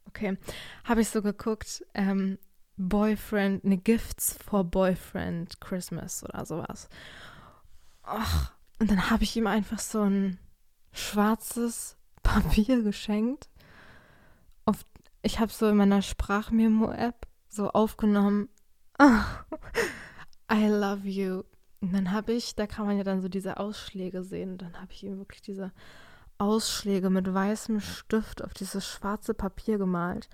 Okay. Habe ich so geguckt, ähm, Boyfriend, ne, Gifts for Boyfriend Christmas oder sowas. Och, und dann habe ich ihm einfach so ein schwarzes Papier geschenkt. Auf, ich habe so in meiner Sprachmemo-App so aufgenommen. I love you. Und dann habe ich, da kann man ja dann so diese Ausschläge sehen. Dann habe ich ihm wirklich diese Ausschläge mit weißem Stift auf dieses schwarze Papier gemalt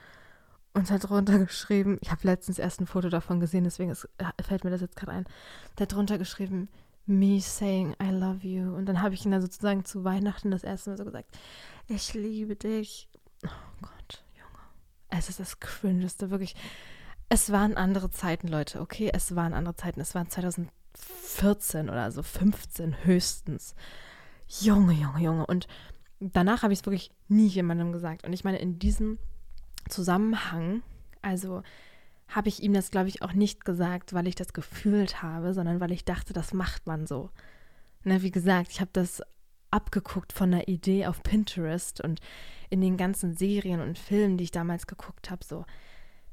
und hat drunter geschrieben, ich habe letztens erst ein Foto davon gesehen, deswegen ist, äh, fällt mir das jetzt gerade ein, der hat drunter geschrieben, me saying I love you. Und dann habe ich ihn dann sozusagen zu Weihnachten das erste Mal so gesagt, ich liebe dich. Oh Gott, Junge. Es ist das Cringeste, wirklich. Es waren andere Zeiten, Leute, okay? Es waren andere Zeiten. Es waren 2014 oder so, 15 höchstens. Junge, Junge, Junge. Und danach habe ich es wirklich nie jemandem gesagt. Und ich meine, in diesem Zusammenhang, also habe ich ihm das, glaube ich, auch nicht gesagt, weil ich das gefühlt habe, sondern weil ich dachte, das macht man so. Na, wie gesagt, ich habe das abgeguckt von der Idee auf Pinterest und in den ganzen Serien und Filmen, die ich damals geguckt habe, so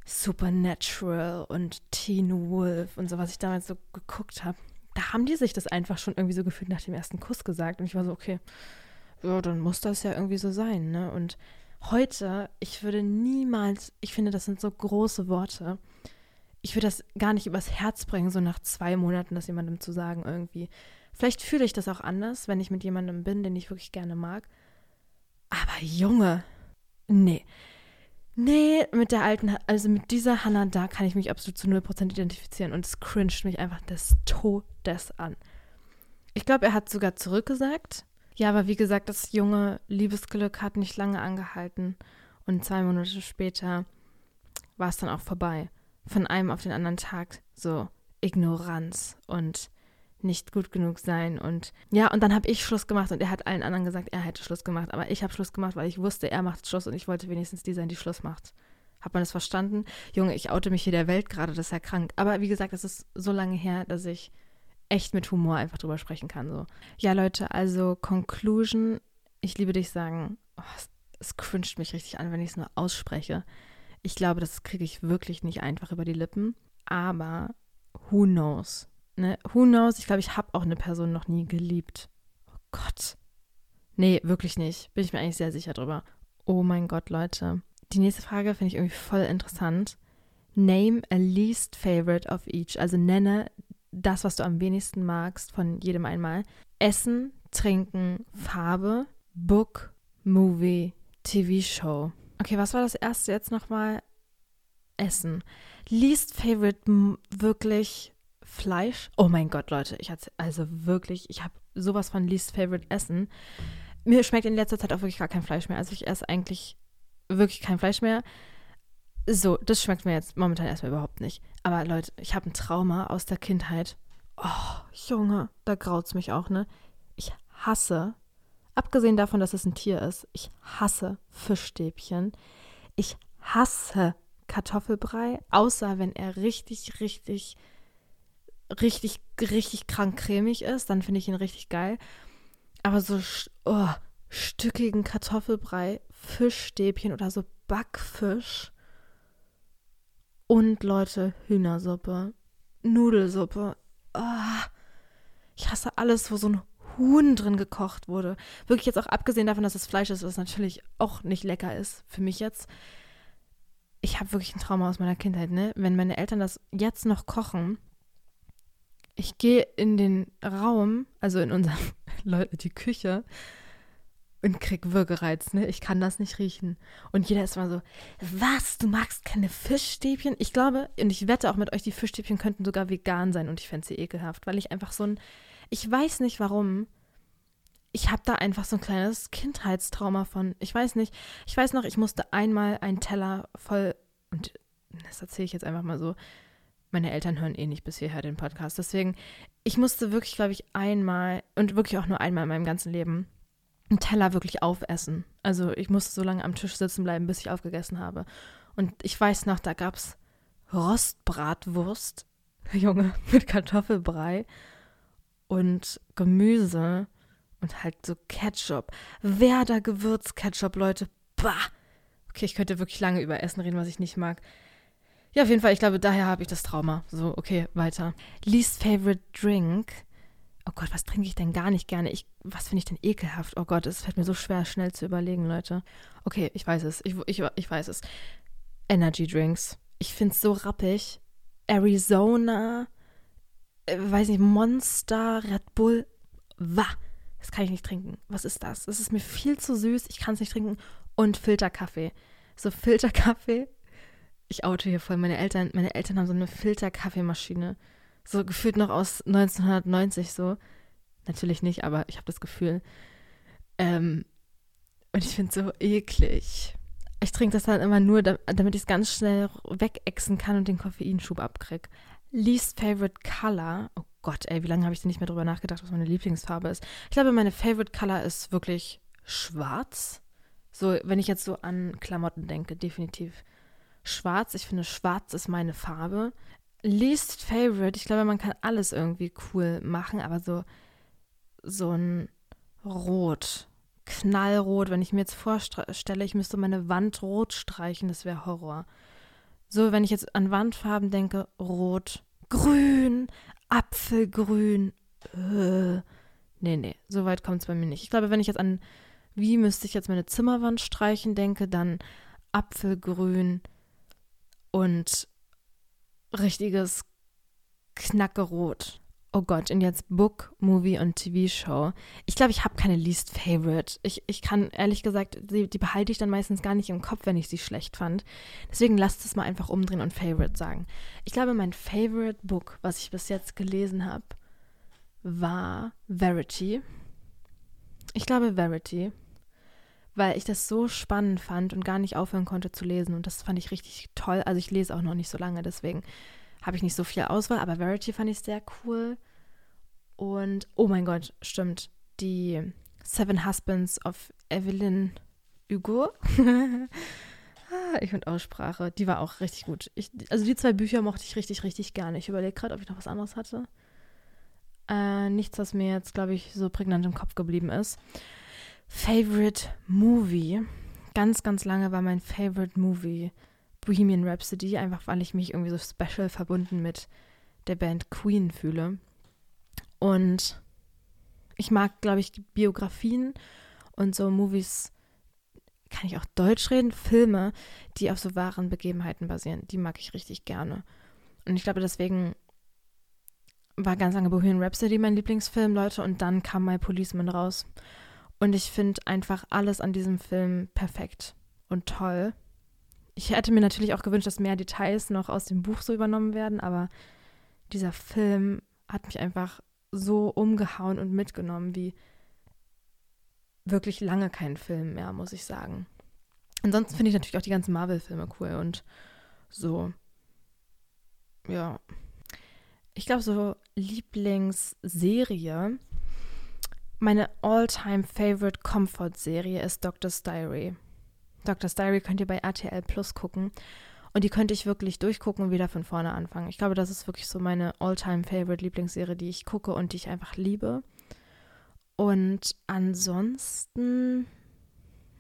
Supernatural und Teen Wolf und so, was ich damals so geguckt habe, da haben die sich das einfach schon irgendwie so gefühlt nach dem ersten Kuss gesagt. Und ich war so, okay, ja, dann muss das ja irgendwie so sein, ne? Und heute, ich würde niemals, ich finde, das sind so große Worte. Ich würde das gar nicht übers Herz bringen, so nach zwei Monaten das jemandem zu sagen irgendwie. Vielleicht fühle ich das auch anders, wenn ich mit jemandem bin, den ich wirklich gerne mag. Aber Junge, nee. Nee, mit der alten, also mit dieser Hannah da kann ich mich absolut zu 0% identifizieren und es cringed mich einfach des Todes an. Ich glaube, er hat sogar zurückgesagt, ja, aber wie gesagt, das junge Liebesglück hat nicht lange angehalten. Und zwei Monate später war es dann auch vorbei. Von einem auf den anderen Tag so Ignoranz und nicht gut genug sein und ja, und dann habe ich Schluss gemacht und er hat allen anderen gesagt, er hätte Schluss gemacht, aber ich habe Schluss gemacht, weil ich wusste, er macht Schluss und ich wollte wenigstens die sein, die Schluss macht. Hat man das verstanden? Junge, ich oute mich hier der Welt gerade, das ist ja krank. Aber wie gesagt, das ist so lange her, dass ich echt mit Humor einfach drüber sprechen kann. So. Ja, Leute, also Conclusion, ich liebe dich sagen, oh, es, es cringet mich richtig an, wenn ich es nur ausspreche. Ich glaube, das kriege ich wirklich nicht einfach über die Lippen. Aber who knows? Ne? Who knows? Ich glaube, ich habe auch eine Person noch nie geliebt. Oh Gott. Nee, wirklich nicht. Bin ich mir eigentlich sehr sicher drüber. Oh mein Gott, Leute. Die nächste Frage finde ich irgendwie voll interessant. Name a least favorite of each. Also nenne das, was du am wenigsten magst von jedem einmal. Essen, Trinken, Farbe, Book, Movie, TV-Show. Okay, was war das erste jetzt nochmal? Essen. Least favorite wirklich Fleisch. Oh mein Gott, Leute, ich hatte also wirklich, ich habe sowas von least favorite Essen. Mir schmeckt in letzter Zeit auch wirklich gar kein Fleisch mehr. Also ich esse eigentlich wirklich kein Fleisch mehr. So, das schmeckt mir jetzt momentan erstmal überhaupt nicht. Aber Leute, ich habe ein Trauma aus der Kindheit. Oh, Junge, da graut es mich auch, ne? Ich hasse, abgesehen davon, dass es ein Tier ist, ich hasse Fischstäbchen. Ich hasse Kartoffelbrei, außer wenn er richtig, richtig, richtig, richtig krank cremig ist, dann finde ich ihn richtig geil. Aber so oh, stückigen Kartoffelbrei, Fischstäbchen oder so Backfisch und Leute, Hühnersuppe, Nudelsuppe. Oh, ich hasse alles, wo so ein Huhn drin gekocht wurde. Wirklich jetzt auch abgesehen davon, dass es Fleisch ist, was natürlich auch nicht lecker ist für mich jetzt. Ich habe wirklich ein Trauma aus meiner Kindheit, ne? Wenn meine Eltern das jetzt noch kochen, ich gehe in den Raum, also in unseren Leute, die Küche, und krieg Würgereiz, ne? Ich kann das nicht riechen. Und jeder ist immer so, was, du magst keine Fischstäbchen? Ich glaube, und ich wette auch mit euch, die Fischstäbchen könnten sogar vegan sein und ich fände sie ekelhaft, weil ich einfach so ein, ich weiß nicht warum, ich habe da einfach so ein kleines Kindheitstrauma von. Ich weiß nicht, ich weiß noch, ich musste einmal einen Teller voll, und das erzähle ich jetzt einfach mal so, meine Eltern hören eh nicht bis hierher den Podcast, deswegen, ich musste wirklich, glaube ich, einmal und wirklich auch nur einmal in meinem ganzen Leben einen Teller wirklich aufessen. Also ich musste so lange am Tisch sitzen bleiben, bis ich aufgegessen habe. Und ich weiß noch, da gab es Rostbratwurst, Junge, mit Kartoffelbrei und Gemüse und halt so Ketchup. Werder Gewürzketchup, Leute. Bah! Okay, ich könnte wirklich lange über Essen reden, was ich nicht mag. Ja, auf jeden Fall, ich glaube, daher habe ich das Trauma. So, okay, weiter. Least favorite drink. Oh Gott, was trinke ich denn gar nicht gerne? Ich, was finde ich denn ekelhaft? Oh Gott, es fällt mir so schwer, schnell zu überlegen, Leute. Okay, ich weiß es. Ich, ich, ich weiß es. Energy Drinks. Ich finde es so rappig. Arizona, äh, weiß nicht, Monster, Red Bull. Wah! Das kann ich nicht trinken. Was ist das? Das ist mir viel zu süß. Ich kann es nicht trinken. Und Filterkaffee. So Filterkaffee. Ich oute hier voll meine Eltern. Meine Eltern haben so eine Filterkaffeemaschine. So gefühlt noch aus 1990 so. Natürlich nicht, aber ich habe das Gefühl. Ähm, und ich finde es so eklig. Ich trinke das dann immer nur, damit ich es ganz schnell wegexen kann und den Koffeinschub abkrieg. Least favorite color. Oh Gott, ey, wie lange habe ich denn nicht mehr drüber nachgedacht, was meine Lieblingsfarbe ist? Ich glaube, meine favorite color ist wirklich schwarz. So, wenn ich jetzt so an Klamotten denke, definitiv schwarz. Ich finde, schwarz ist meine Farbe. Least favorite, ich glaube, man kann alles irgendwie cool machen, aber so, so ein Rot, knallrot, wenn ich mir jetzt vorstelle, ich müsste meine Wand rot streichen, das wäre Horror. So, wenn ich jetzt an Wandfarben denke, rot, grün, Apfelgrün. Äh, nee, nee, so weit kommt es bei mir nicht. Ich glaube, wenn ich jetzt an wie müsste ich jetzt meine Zimmerwand streichen denke, dann Apfelgrün und richtiges Knackerot. Oh Gott, und jetzt Book, Movie und TV-Show. Ich glaube, ich habe keine Least Favorite. Ich, ich kann ehrlich gesagt, die, die, behalte ich dann meistens gar nicht im Kopf, wenn ich sie schlecht fand. Deswegen lasst es mal einfach umdrehen und Favorite sagen. Ich glaube, mein Favorite Book, was ich bis jetzt gelesen habe, war Verity. Ich glaube Verity weil ich das so spannend fand und gar nicht aufhören konnte zu lesen. Und das fand ich richtig toll. Also ich lese auch noch nicht so lange, deswegen habe ich nicht so viel Auswahl, aber Verity fand ich sehr cool. Und oh mein Gott, stimmt, die Seven Husbands of Evelyn Hugo. Ah, ich finde Aussprache, die war auch richtig gut. Ich, also die zwei Bücher mochte ich richtig, richtig gerne. Ich überlege gerade, ob ich noch was anderes hatte. Äh, nichts, was mir jetzt, glaube ich, so prägnant im Kopf geblieben ist. Favorite Movie. Ganz, ganz lange war mein Favorite Movie Bohemian Rhapsody, einfach weil ich mich irgendwie so special verbunden mit der Band Queen fühle. Und ich mag, glaube ich, Biografien und so Movies, kann ich auch Deutsch reden, Filme, die auf so wahren Begebenheiten basieren. Die mag ich richtig gerne. Und ich glaube, deswegen war ganz lange Bohemian Rhapsody mein Lieblingsfilm, Leute, und dann kam My Policeman raus. Und ich finde einfach alles an diesem Film perfekt und toll. Ich hätte mir natürlich auch gewünscht, dass mehr Details noch aus dem Buch so übernommen werden, aber dieser Film hat mich einfach so umgehauen und mitgenommen wie wirklich lange kein Film mehr, muss ich sagen. Ansonsten finde ich natürlich auch die ganzen Marvel-Filme cool und so. Ja. Ich glaube, so Lieblingsserie meine all-time favorite Comfort-Serie ist Doctor's Diary. Doctor's Diary könnt ihr bei RTL Plus gucken. Und die könnte ich wirklich durchgucken und wieder von vorne anfangen. Ich glaube, das ist wirklich so meine all-time favorite Lieblingsserie, die ich gucke und die ich einfach liebe. Und ansonsten,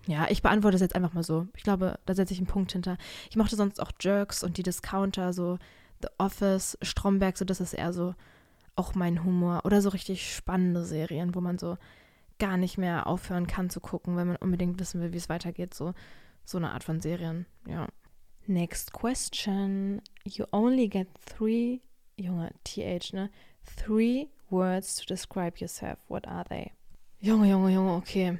ja, ich beantworte es jetzt einfach mal so. Ich glaube, da setze ich einen Punkt hinter. Ich mochte sonst auch Jerks und die Discounter, so The Office, Stromberg, so das ist eher so auch mein Humor. Oder so richtig spannende Serien, wo man so gar nicht mehr aufhören kann zu gucken, wenn man unbedingt wissen will, wie es weitergeht. So, so eine Art von Serien, ja. Next question. You only get three, Junge, TH, ne? Three words to describe yourself. What are they? Junge, Junge, Junge, okay.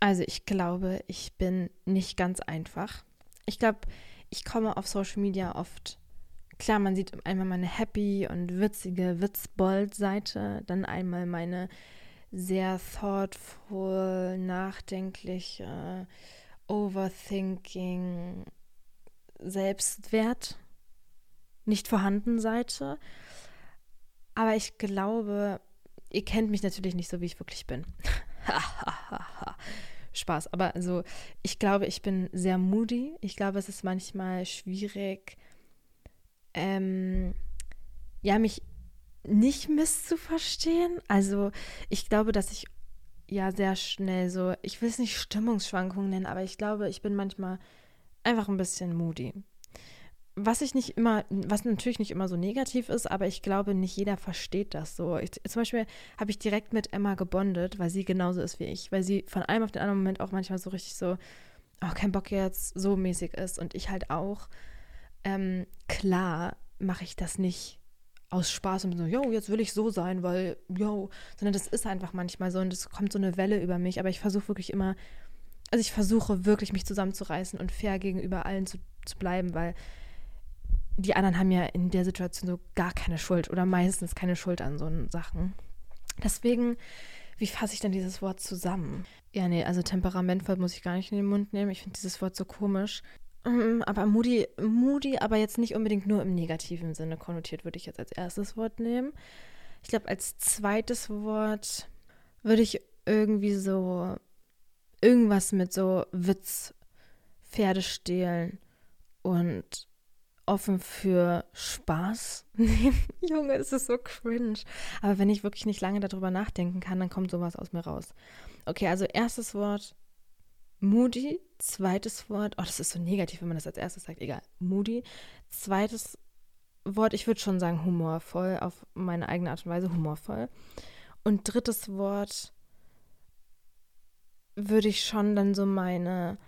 Also ich glaube, ich bin nicht ganz einfach. Ich glaube, ich komme auf Social Media oft Klar, man sieht einmal meine happy und witzige Witzbold-Seite, dann einmal meine sehr thoughtful, nachdenkliche, overthinking, Selbstwert nicht vorhanden Seite. Aber ich glaube, ihr kennt mich natürlich nicht so, wie ich wirklich bin. Spaß. Aber also, ich glaube, ich bin sehr moody. Ich glaube, es ist manchmal schwierig, ähm, ja, mich nicht misszuverstehen. Also, ich glaube, dass ich ja sehr schnell so, ich will es nicht Stimmungsschwankungen nennen, aber ich glaube, ich bin manchmal einfach ein bisschen moody. Was ich nicht immer, was natürlich nicht immer so negativ ist, aber ich glaube, nicht jeder versteht das so. Ich, zum Beispiel habe ich direkt mit Emma gebondet, weil sie genauso ist wie ich, weil sie von einem auf den anderen Moment auch manchmal so richtig so, oh, kein Bock jetzt, so mäßig ist und ich halt auch. Ähm, klar mache ich das nicht aus Spaß und so, yo, jetzt will ich so sein, weil, yo, sondern das ist einfach manchmal so und es kommt so eine Welle über mich, aber ich versuche wirklich immer, also ich versuche wirklich mich zusammenzureißen und fair gegenüber allen zu, zu bleiben, weil die anderen haben ja in der Situation so gar keine Schuld oder meistens keine Schuld an so Sachen. Deswegen, wie fasse ich denn dieses Wort zusammen? Ja, nee, also temperamentvoll muss ich gar nicht in den Mund nehmen. Ich finde dieses Wort so komisch. Mm, aber moody, moody, aber jetzt nicht unbedingt nur im negativen Sinne konnotiert, würde ich jetzt als erstes Wort nehmen. Ich glaube, als zweites Wort würde ich irgendwie so irgendwas mit so Witz, Pferde stehlen und offen für Spaß nehmen. Junge, es ist so cringe. Aber wenn ich wirklich nicht lange darüber nachdenken kann, dann kommt sowas aus mir raus. Okay, also erstes Wort Moody, zweites Wort, oh, das ist so negativ, wenn man das als erstes sagt, egal. Moody, zweites Wort, ich würde schon sagen humorvoll, auf meine eigene Art und Weise humorvoll. Und drittes Wort würde ich schon dann so meine,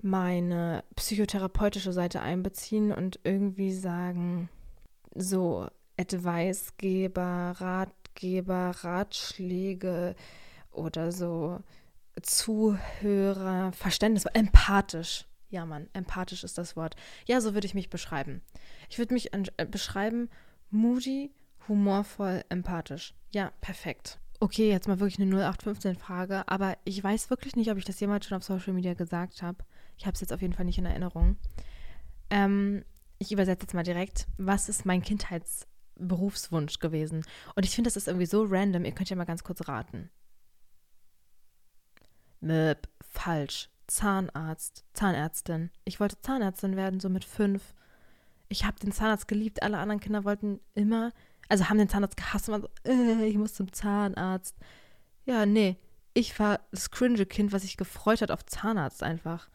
meine psychotherapeutische Seite einbeziehen und irgendwie sagen, so Advicegeber, Ratgeber, Ratschläge oder so Zuhörer, Verständnis, empathisch. Ja, Mann, empathisch ist das Wort. Ja, so würde ich mich beschreiben. Ich würde mich äh, beschreiben, moody, humorvoll, empathisch. Ja, perfekt. Okay, jetzt mal wirklich eine 0815-Frage, aber ich weiß wirklich nicht, ob ich das jemals schon auf Social Media gesagt habe. Ich habe es jetzt auf jeden Fall nicht in Erinnerung. Ähm, ich übersetze jetzt mal direkt. Was ist mein Kindheitsberufswunsch gewesen? Und ich finde, das ist irgendwie so random. Ihr könnt ja mal ganz kurz raten. Möp, falsch. Zahnarzt, Zahnärztin. Ich wollte Zahnärztin werden, so mit fünf. Ich habe den Zahnarzt geliebt. Alle anderen Kinder wollten immer, also haben den Zahnarzt gehasst und waren so, äh, ich muss zum Zahnarzt. Ja, nee. Ich war das cringe Kind, was sich gefreut hat auf Zahnarzt einfach.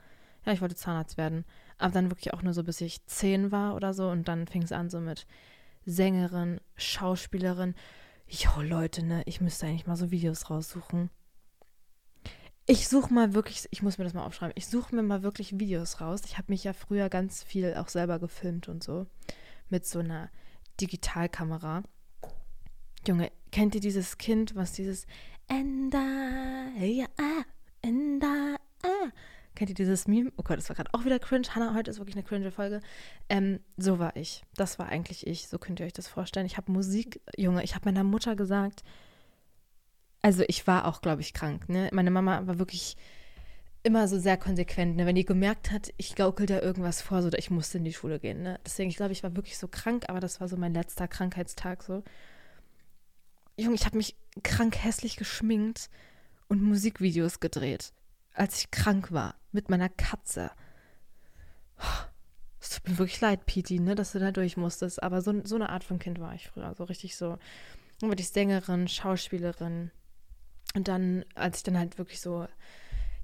Ja, ich wollte Zahnarzt werden. Aber dann wirklich auch nur so, bis ich zehn war oder so. Und dann fing es an so mit Sängerin, Schauspielerin. Jo, Leute, ne, ich müsste eigentlich mal so Videos raussuchen. Ich suche mal wirklich, ich muss mir das mal aufschreiben, ich suche mir mal wirklich Videos raus. Ich habe mich ja früher ganz viel auch selber gefilmt und so. Mit so einer Digitalkamera. Junge, kennt ihr dieses Kind, was dieses Enda, ja, ah, Enda, ah. Kennt ihr dieses Meme? Oh Gott, das war gerade auch wieder cringe. Hannah, heute ist wirklich eine cringe Folge. Ähm, so war ich. Das war eigentlich ich. So könnt ihr euch das vorstellen. Ich habe Musik, Junge, ich habe meiner Mutter gesagt, also ich war auch, glaube ich, krank. Ne? Meine Mama war wirklich immer so sehr konsequent. Ne? Wenn die gemerkt hat, ich gaukel da irgendwas vor, so ich musste in die Schule gehen. Ne? Deswegen, ich glaube, ich war wirklich so krank, aber das war so mein letzter Krankheitstag so. Junge, ich habe mich krank hässlich geschminkt und Musikvideos gedreht, als ich krank war, mit meiner Katze. Es tut mir wirklich leid, Piti, ne, dass du da durch musstest. Aber so, so eine Art von Kind war ich früher. So richtig so, wirklich Sängerin, Schauspielerin, und dann, als ich dann halt wirklich so,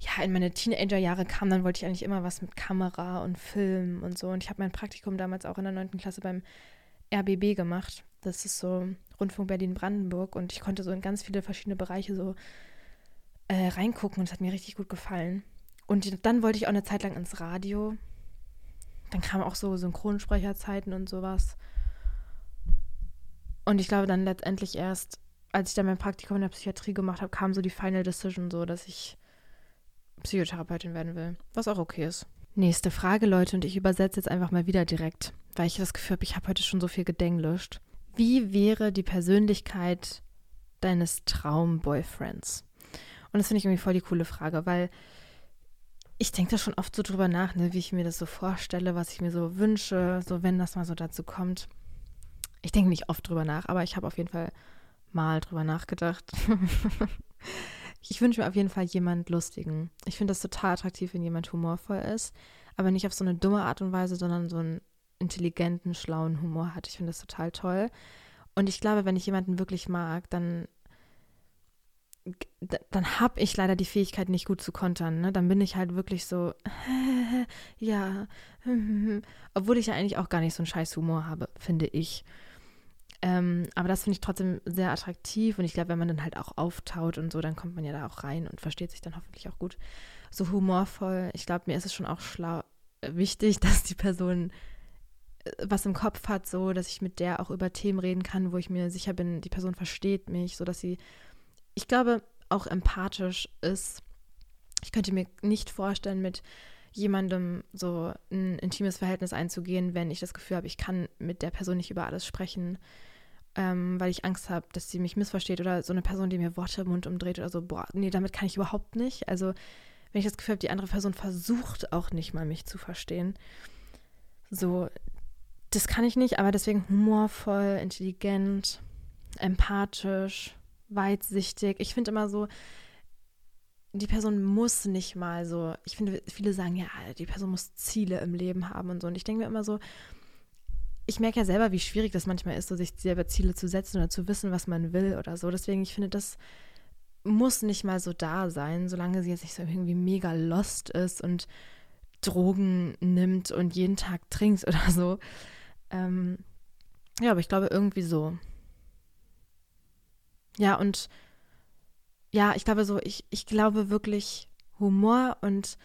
ja, in meine Teenager-Jahre kam, dann wollte ich eigentlich immer was mit Kamera und Film und so. Und ich habe mein Praktikum damals auch in der 9. Klasse beim RBB gemacht. Das ist so Rundfunk Berlin-Brandenburg. Und ich konnte so in ganz viele verschiedene Bereiche so äh, reingucken und es hat mir richtig gut gefallen. Und dann wollte ich auch eine Zeit lang ins Radio. Dann kamen auch so Synchronsprecherzeiten und sowas. Und ich glaube dann letztendlich erst als ich dann mein Praktikum in der Psychiatrie gemacht habe, kam so die Final Decision so, dass ich Psychotherapeutin werden will. Was auch okay ist. Nächste Frage, Leute, und ich übersetze jetzt einfach mal wieder direkt, weil ich das Gefühl habe, ich habe heute schon so viel gedenglischt. Wie wäre die Persönlichkeit deines Traumboyfriends? Und das finde ich irgendwie voll die coole Frage, weil ich denke da schon oft so drüber nach, ne, wie ich mir das so vorstelle, was ich mir so wünsche, so wenn das mal so dazu kommt. Ich denke nicht oft drüber nach, aber ich habe auf jeden Fall mal drüber nachgedacht. ich wünsche mir auf jeden Fall jemand Lustigen. Ich finde das total attraktiv, wenn jemand humorvoll ist, aber nicht auf so eine dumme Art und Weise, sondern so einen intelligenten, schlauen Humor hat. Ich finde das total toll. Und ich glaube, wenn ich jemanden wirklich mag, dann dann habe ich leider die Fähigkeit, nicht gut zu kontern. Ne? Dann bin ich halt wirklich so, ja, obwohl ich ja eigentlich auch gar nicht so einen scheiß Humor habe, finde ich. Ähm, aber das finde ich trotzdem sehr attraktiv und ich glaube, wenn man dann halt auch auftaut und so, dann kommt man ja da auch rein und versteht sich dann hoffentlich auch gut. So humorvoll, ich glaube, mir ist es schon auch schlau, äh, wichtig, dass die Person äh, was im Kopf hat, so dass ich mit der auch über Themen reden kann, wo ich mir sicher bin, die Person versteht mich, so dass sie ich glaube, auch empathisch ist. Ich könnte mir nicht vorstellen, mit jemandem so ein intimes Verhältnis einzugehen, wenn ich das Gefühl habe, ich kann mit der Person nicht über alles sprechen, ähm, weil ich Angst habe, dass sie mich missversteht oder so eine Person, die mir Worte im Mund umdreht oder so, boah, nee, damit kann ich überhaupt nicht. Also wenn ich das Gefühl habe, die andere Person versucht auch nicht mal mich zu verstehen, so, das kann ich nicht, aber deswegen humorvoll, intelligent, empathisch, weitsichtig. Ich finde immer so, die Person muss nicht mal so, ich finde, viele sagen, ja, die Person muss Ziele im Leben haben und so. Und ich denke mir immer so, ich merke ja selber, wie schwierig das manchmal ist, so sich selber Ziele zu setzen oder zu wissen, was man will oder so. Deswegen, ich finde, das muss nicht mal so da sein, solange sie jetzt nicht so irgendwie mega lost ist und Drogen nimmt und jeden Tag trinkt oder so. Ähm, ja, aber ich glaube irgendwie so. Ja, und ja, ich glaube so, ich, ich glaube wirklich, Humor und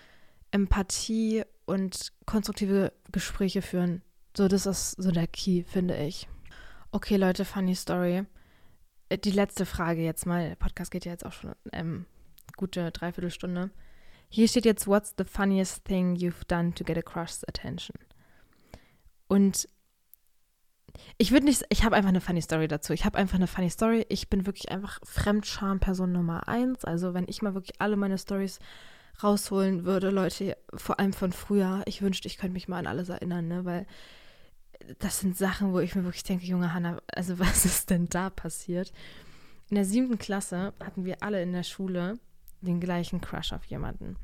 Empathie und konstruktive Gespräche führen. So, das ist so der Key, finde ich. Okay, Leute, funny Story. Äh, die letzte Frage jetzt mal. Der Podcast geht ja jetzt auch schon ähm, gute Dreiviertelstunde. Hier steht jetzt, what's the funniest thing you've done to get a crush's attention? Und ich würde nicht, ich habe einfach eine funny Story dazu. Ich habe einfach eine funny Story. Ich bin wirklich einfach Fremdscham-Person Nummer eins. Also wenn ich mal wirklich alle meine Stories rausholen würde, Leute, vor allem von früher, ich wünschte, ich könnte mich mal an alles erinnern, ne? Weil das sind Sachen, wo ich mir wirklich denke, junge Hanna, also was ist denn da passiert? In der siebten Klasse hatten wir alle in der Schule den gleichen Crush auf jemanden.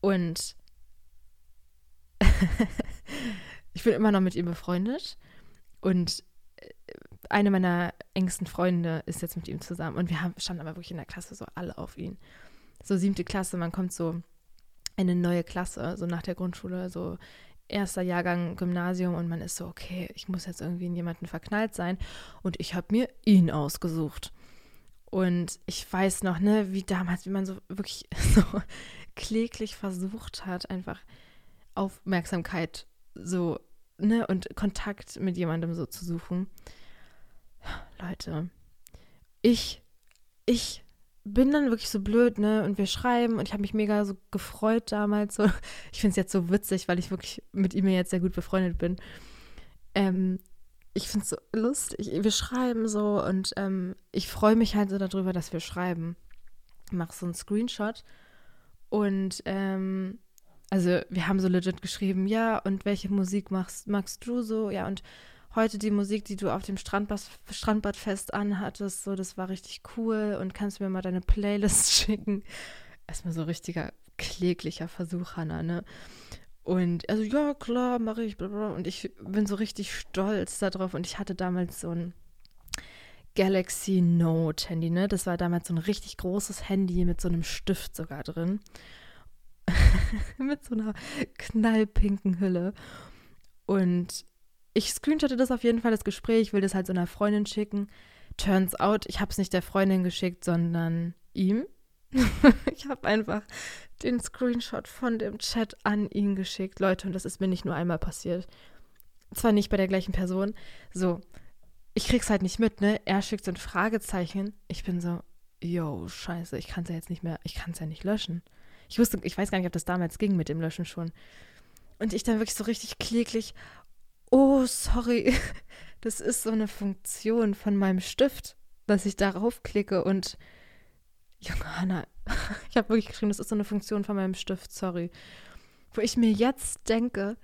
Und ich bin immer noch mit ihm befreundet. Und äh, eine meiner engsten Freunde ist jetzt mit ihm zusammen. Und wir haben, standen aber wirklich in der Klasse so alle auf ihn. So siebte Klasse, man kommt so in eine neue Klasse, so nach der Grundschule, so erster Jahrgang Gymnasium und man ist so, okay, ich muss jetzt irgendwie in jemanden verknallt sein. Und ich habe mir ihn ausgesucht. Und ich weiß noch, ne, wie damals, wie man so wirklich so kläglich versucht hat, einfach Aufmerksamkeit so ne, und Kontakt mit jemandem so zu suchen. Leute, ich, ich bin dann wirklich so blöd, ne? Und wir schreiben und ich habe mich mega so gefreut damals. So. Ich finde es jetzt so witzig, weil ich wirklich mit ihm jetzt sehr gut befreundet bin. Ähm, ich finde es so lustig. Wir schreiben so und ähm, ich freue mich halt so darüber, dass wir schreiben. Ich mache so einen Screenshot und ähm, also wir haben so legit geschrieben, ja, und welche Musik machst, magst du so? Ja, und heute die Musik, die du auf dem Strandbad, Strandbadfest anhattest, so, das war richtig cool und kannst du mir mal deine Playlist schicken? Erstmal so richtiger kläglicher Versuch, Hannah, ne? Und also, ja, klar, mache ich, blablabla. Und ich bin so richtig stolz darauf. Und ich hatte damals so ein Galaxy Note Handy, ne? Das war damals so ein richtig großes Handy mit so einem Stift sogar drin. mit so einer knallpinken Hülle. Und ich screenshotte das auf jeden Fall, das Gespräch, will das halt so einer Freundin schicken. Turns out, ich habe es nicht der Freundin geschickt, sondern ihm. ich habe einfach den Screenshot von dem Chat an ihn geschickt, Leute, und das ist mir nicht nur einmal passiert. Zwar nicht bei der gleichen Person. So, ich krieg's halt nicht mit, ne? Er schickt so ein Fragezeichen. Ich bin so, yo, scheiße, ich kann es ja jetzt nicht mehr, ich kann es ja nicht löschen. Ich wusste, ich weiß gar nicht, ob das damals ging mit dem Löschen schon. Und ich dann wirklich so richtig kläglich, oh, sorry, das ist so eine Funktion von meinem Stift, dass ich darauf klicke und Junge Hanna, ich habe wirklich geschrieben, das ist so eine Funktion von meinem Stift, sorry. Wo ich mir jetzt denke,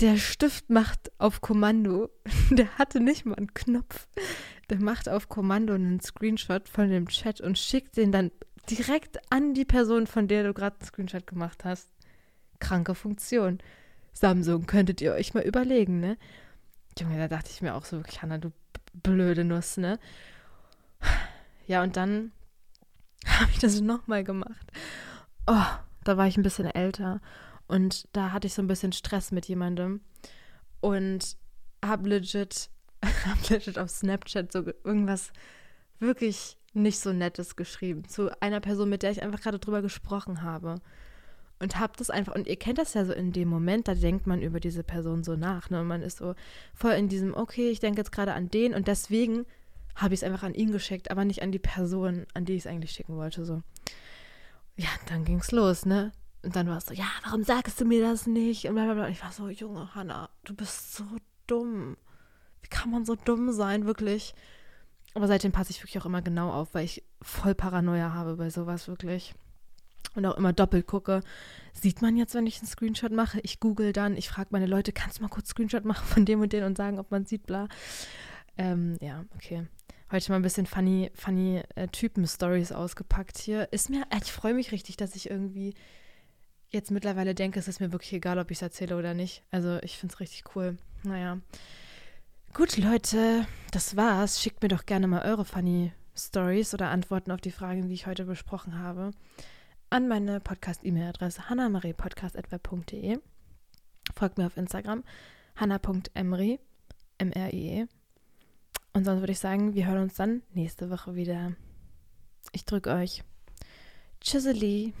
der Stift macht auf Kommando, der hatte nicht mal einen Knopf, der macht auf Kommando einen Screenshot von dem Chat und schickt den dann direkt an die Person, von der du gerade einen Screenshot gemacht hast. Kranke Funktion. Samsung, könntet ihr euch mal überlegen, ne? Junge, da dachte ich mir auch so Hanna, du blöde Nuss, ne? Ja, und dann habe ich das nochmal gemacht. Oh, da war ich ein bisschen älter und da hatte ich so ein bisschen Stress mit jemandem und habe legit, hab legit auf Snapchat so irgendwas wirklich nicht so Nettes geschrieben zu einer Person, mit der ich einfach gerade drüber gesprochen habe. Und hab das einfach, und ihr kennt das ja so in dem Moment, da denkt man über diese Person so nach. Ne? Und man ist so voll in diesem, okay, ich denke jetzt gerade an den und deswegen habe ich es einfach an ihn geschickt, aber nicht an die Person, an die ich es eigentlich schicken wollte. So. Ja, dann ging's los, ne? Und dann war es so, ja, warum sagst du mir das nicht? Und blablabla. Und ich war so, Junge, Hannah, du bist so dumm. Wie kann man so dumm sein, wirklich? Aber seitdem passe ich wirklich auch immer genau auf, weil ich voll Paranoia habe bei sowas wirklich. Und auch immer doppelt gucke. Sieht man jetzt, wenn ich einen Screenshot mache? Ich google dann, ich frage meine Leute, kannst du mal kurz Screenshot machen von dem und dem und sagen, ob man sieht, bla. Ähm, ja, okay. Heute mal ein bisschen funny, funny äh, Typen-Stories ausgepackt hier. Ist mir, ich freue mich richtig, dass ich irgendwie jetzt mittlerweile denke, es ist mir wirklich egal, ob ich es erzähle oder nicht. Also ich finde es richtig cool. Naja. Gut, Leute, das war's. Schickt mir doch gerne mal eure funny Stories oder Antworten auf die Fragen, die ich heute besprochen habe, an meine Podcast-E-Mail-Adresse hannamariepodcast.web.de. Folgt mir auf Instagram hanna.emri, M-R-I-E. Und sonst würde ich sagen, wir hören uns dann nächste Woche wieder. Ich drücke euch. Tschüsseli.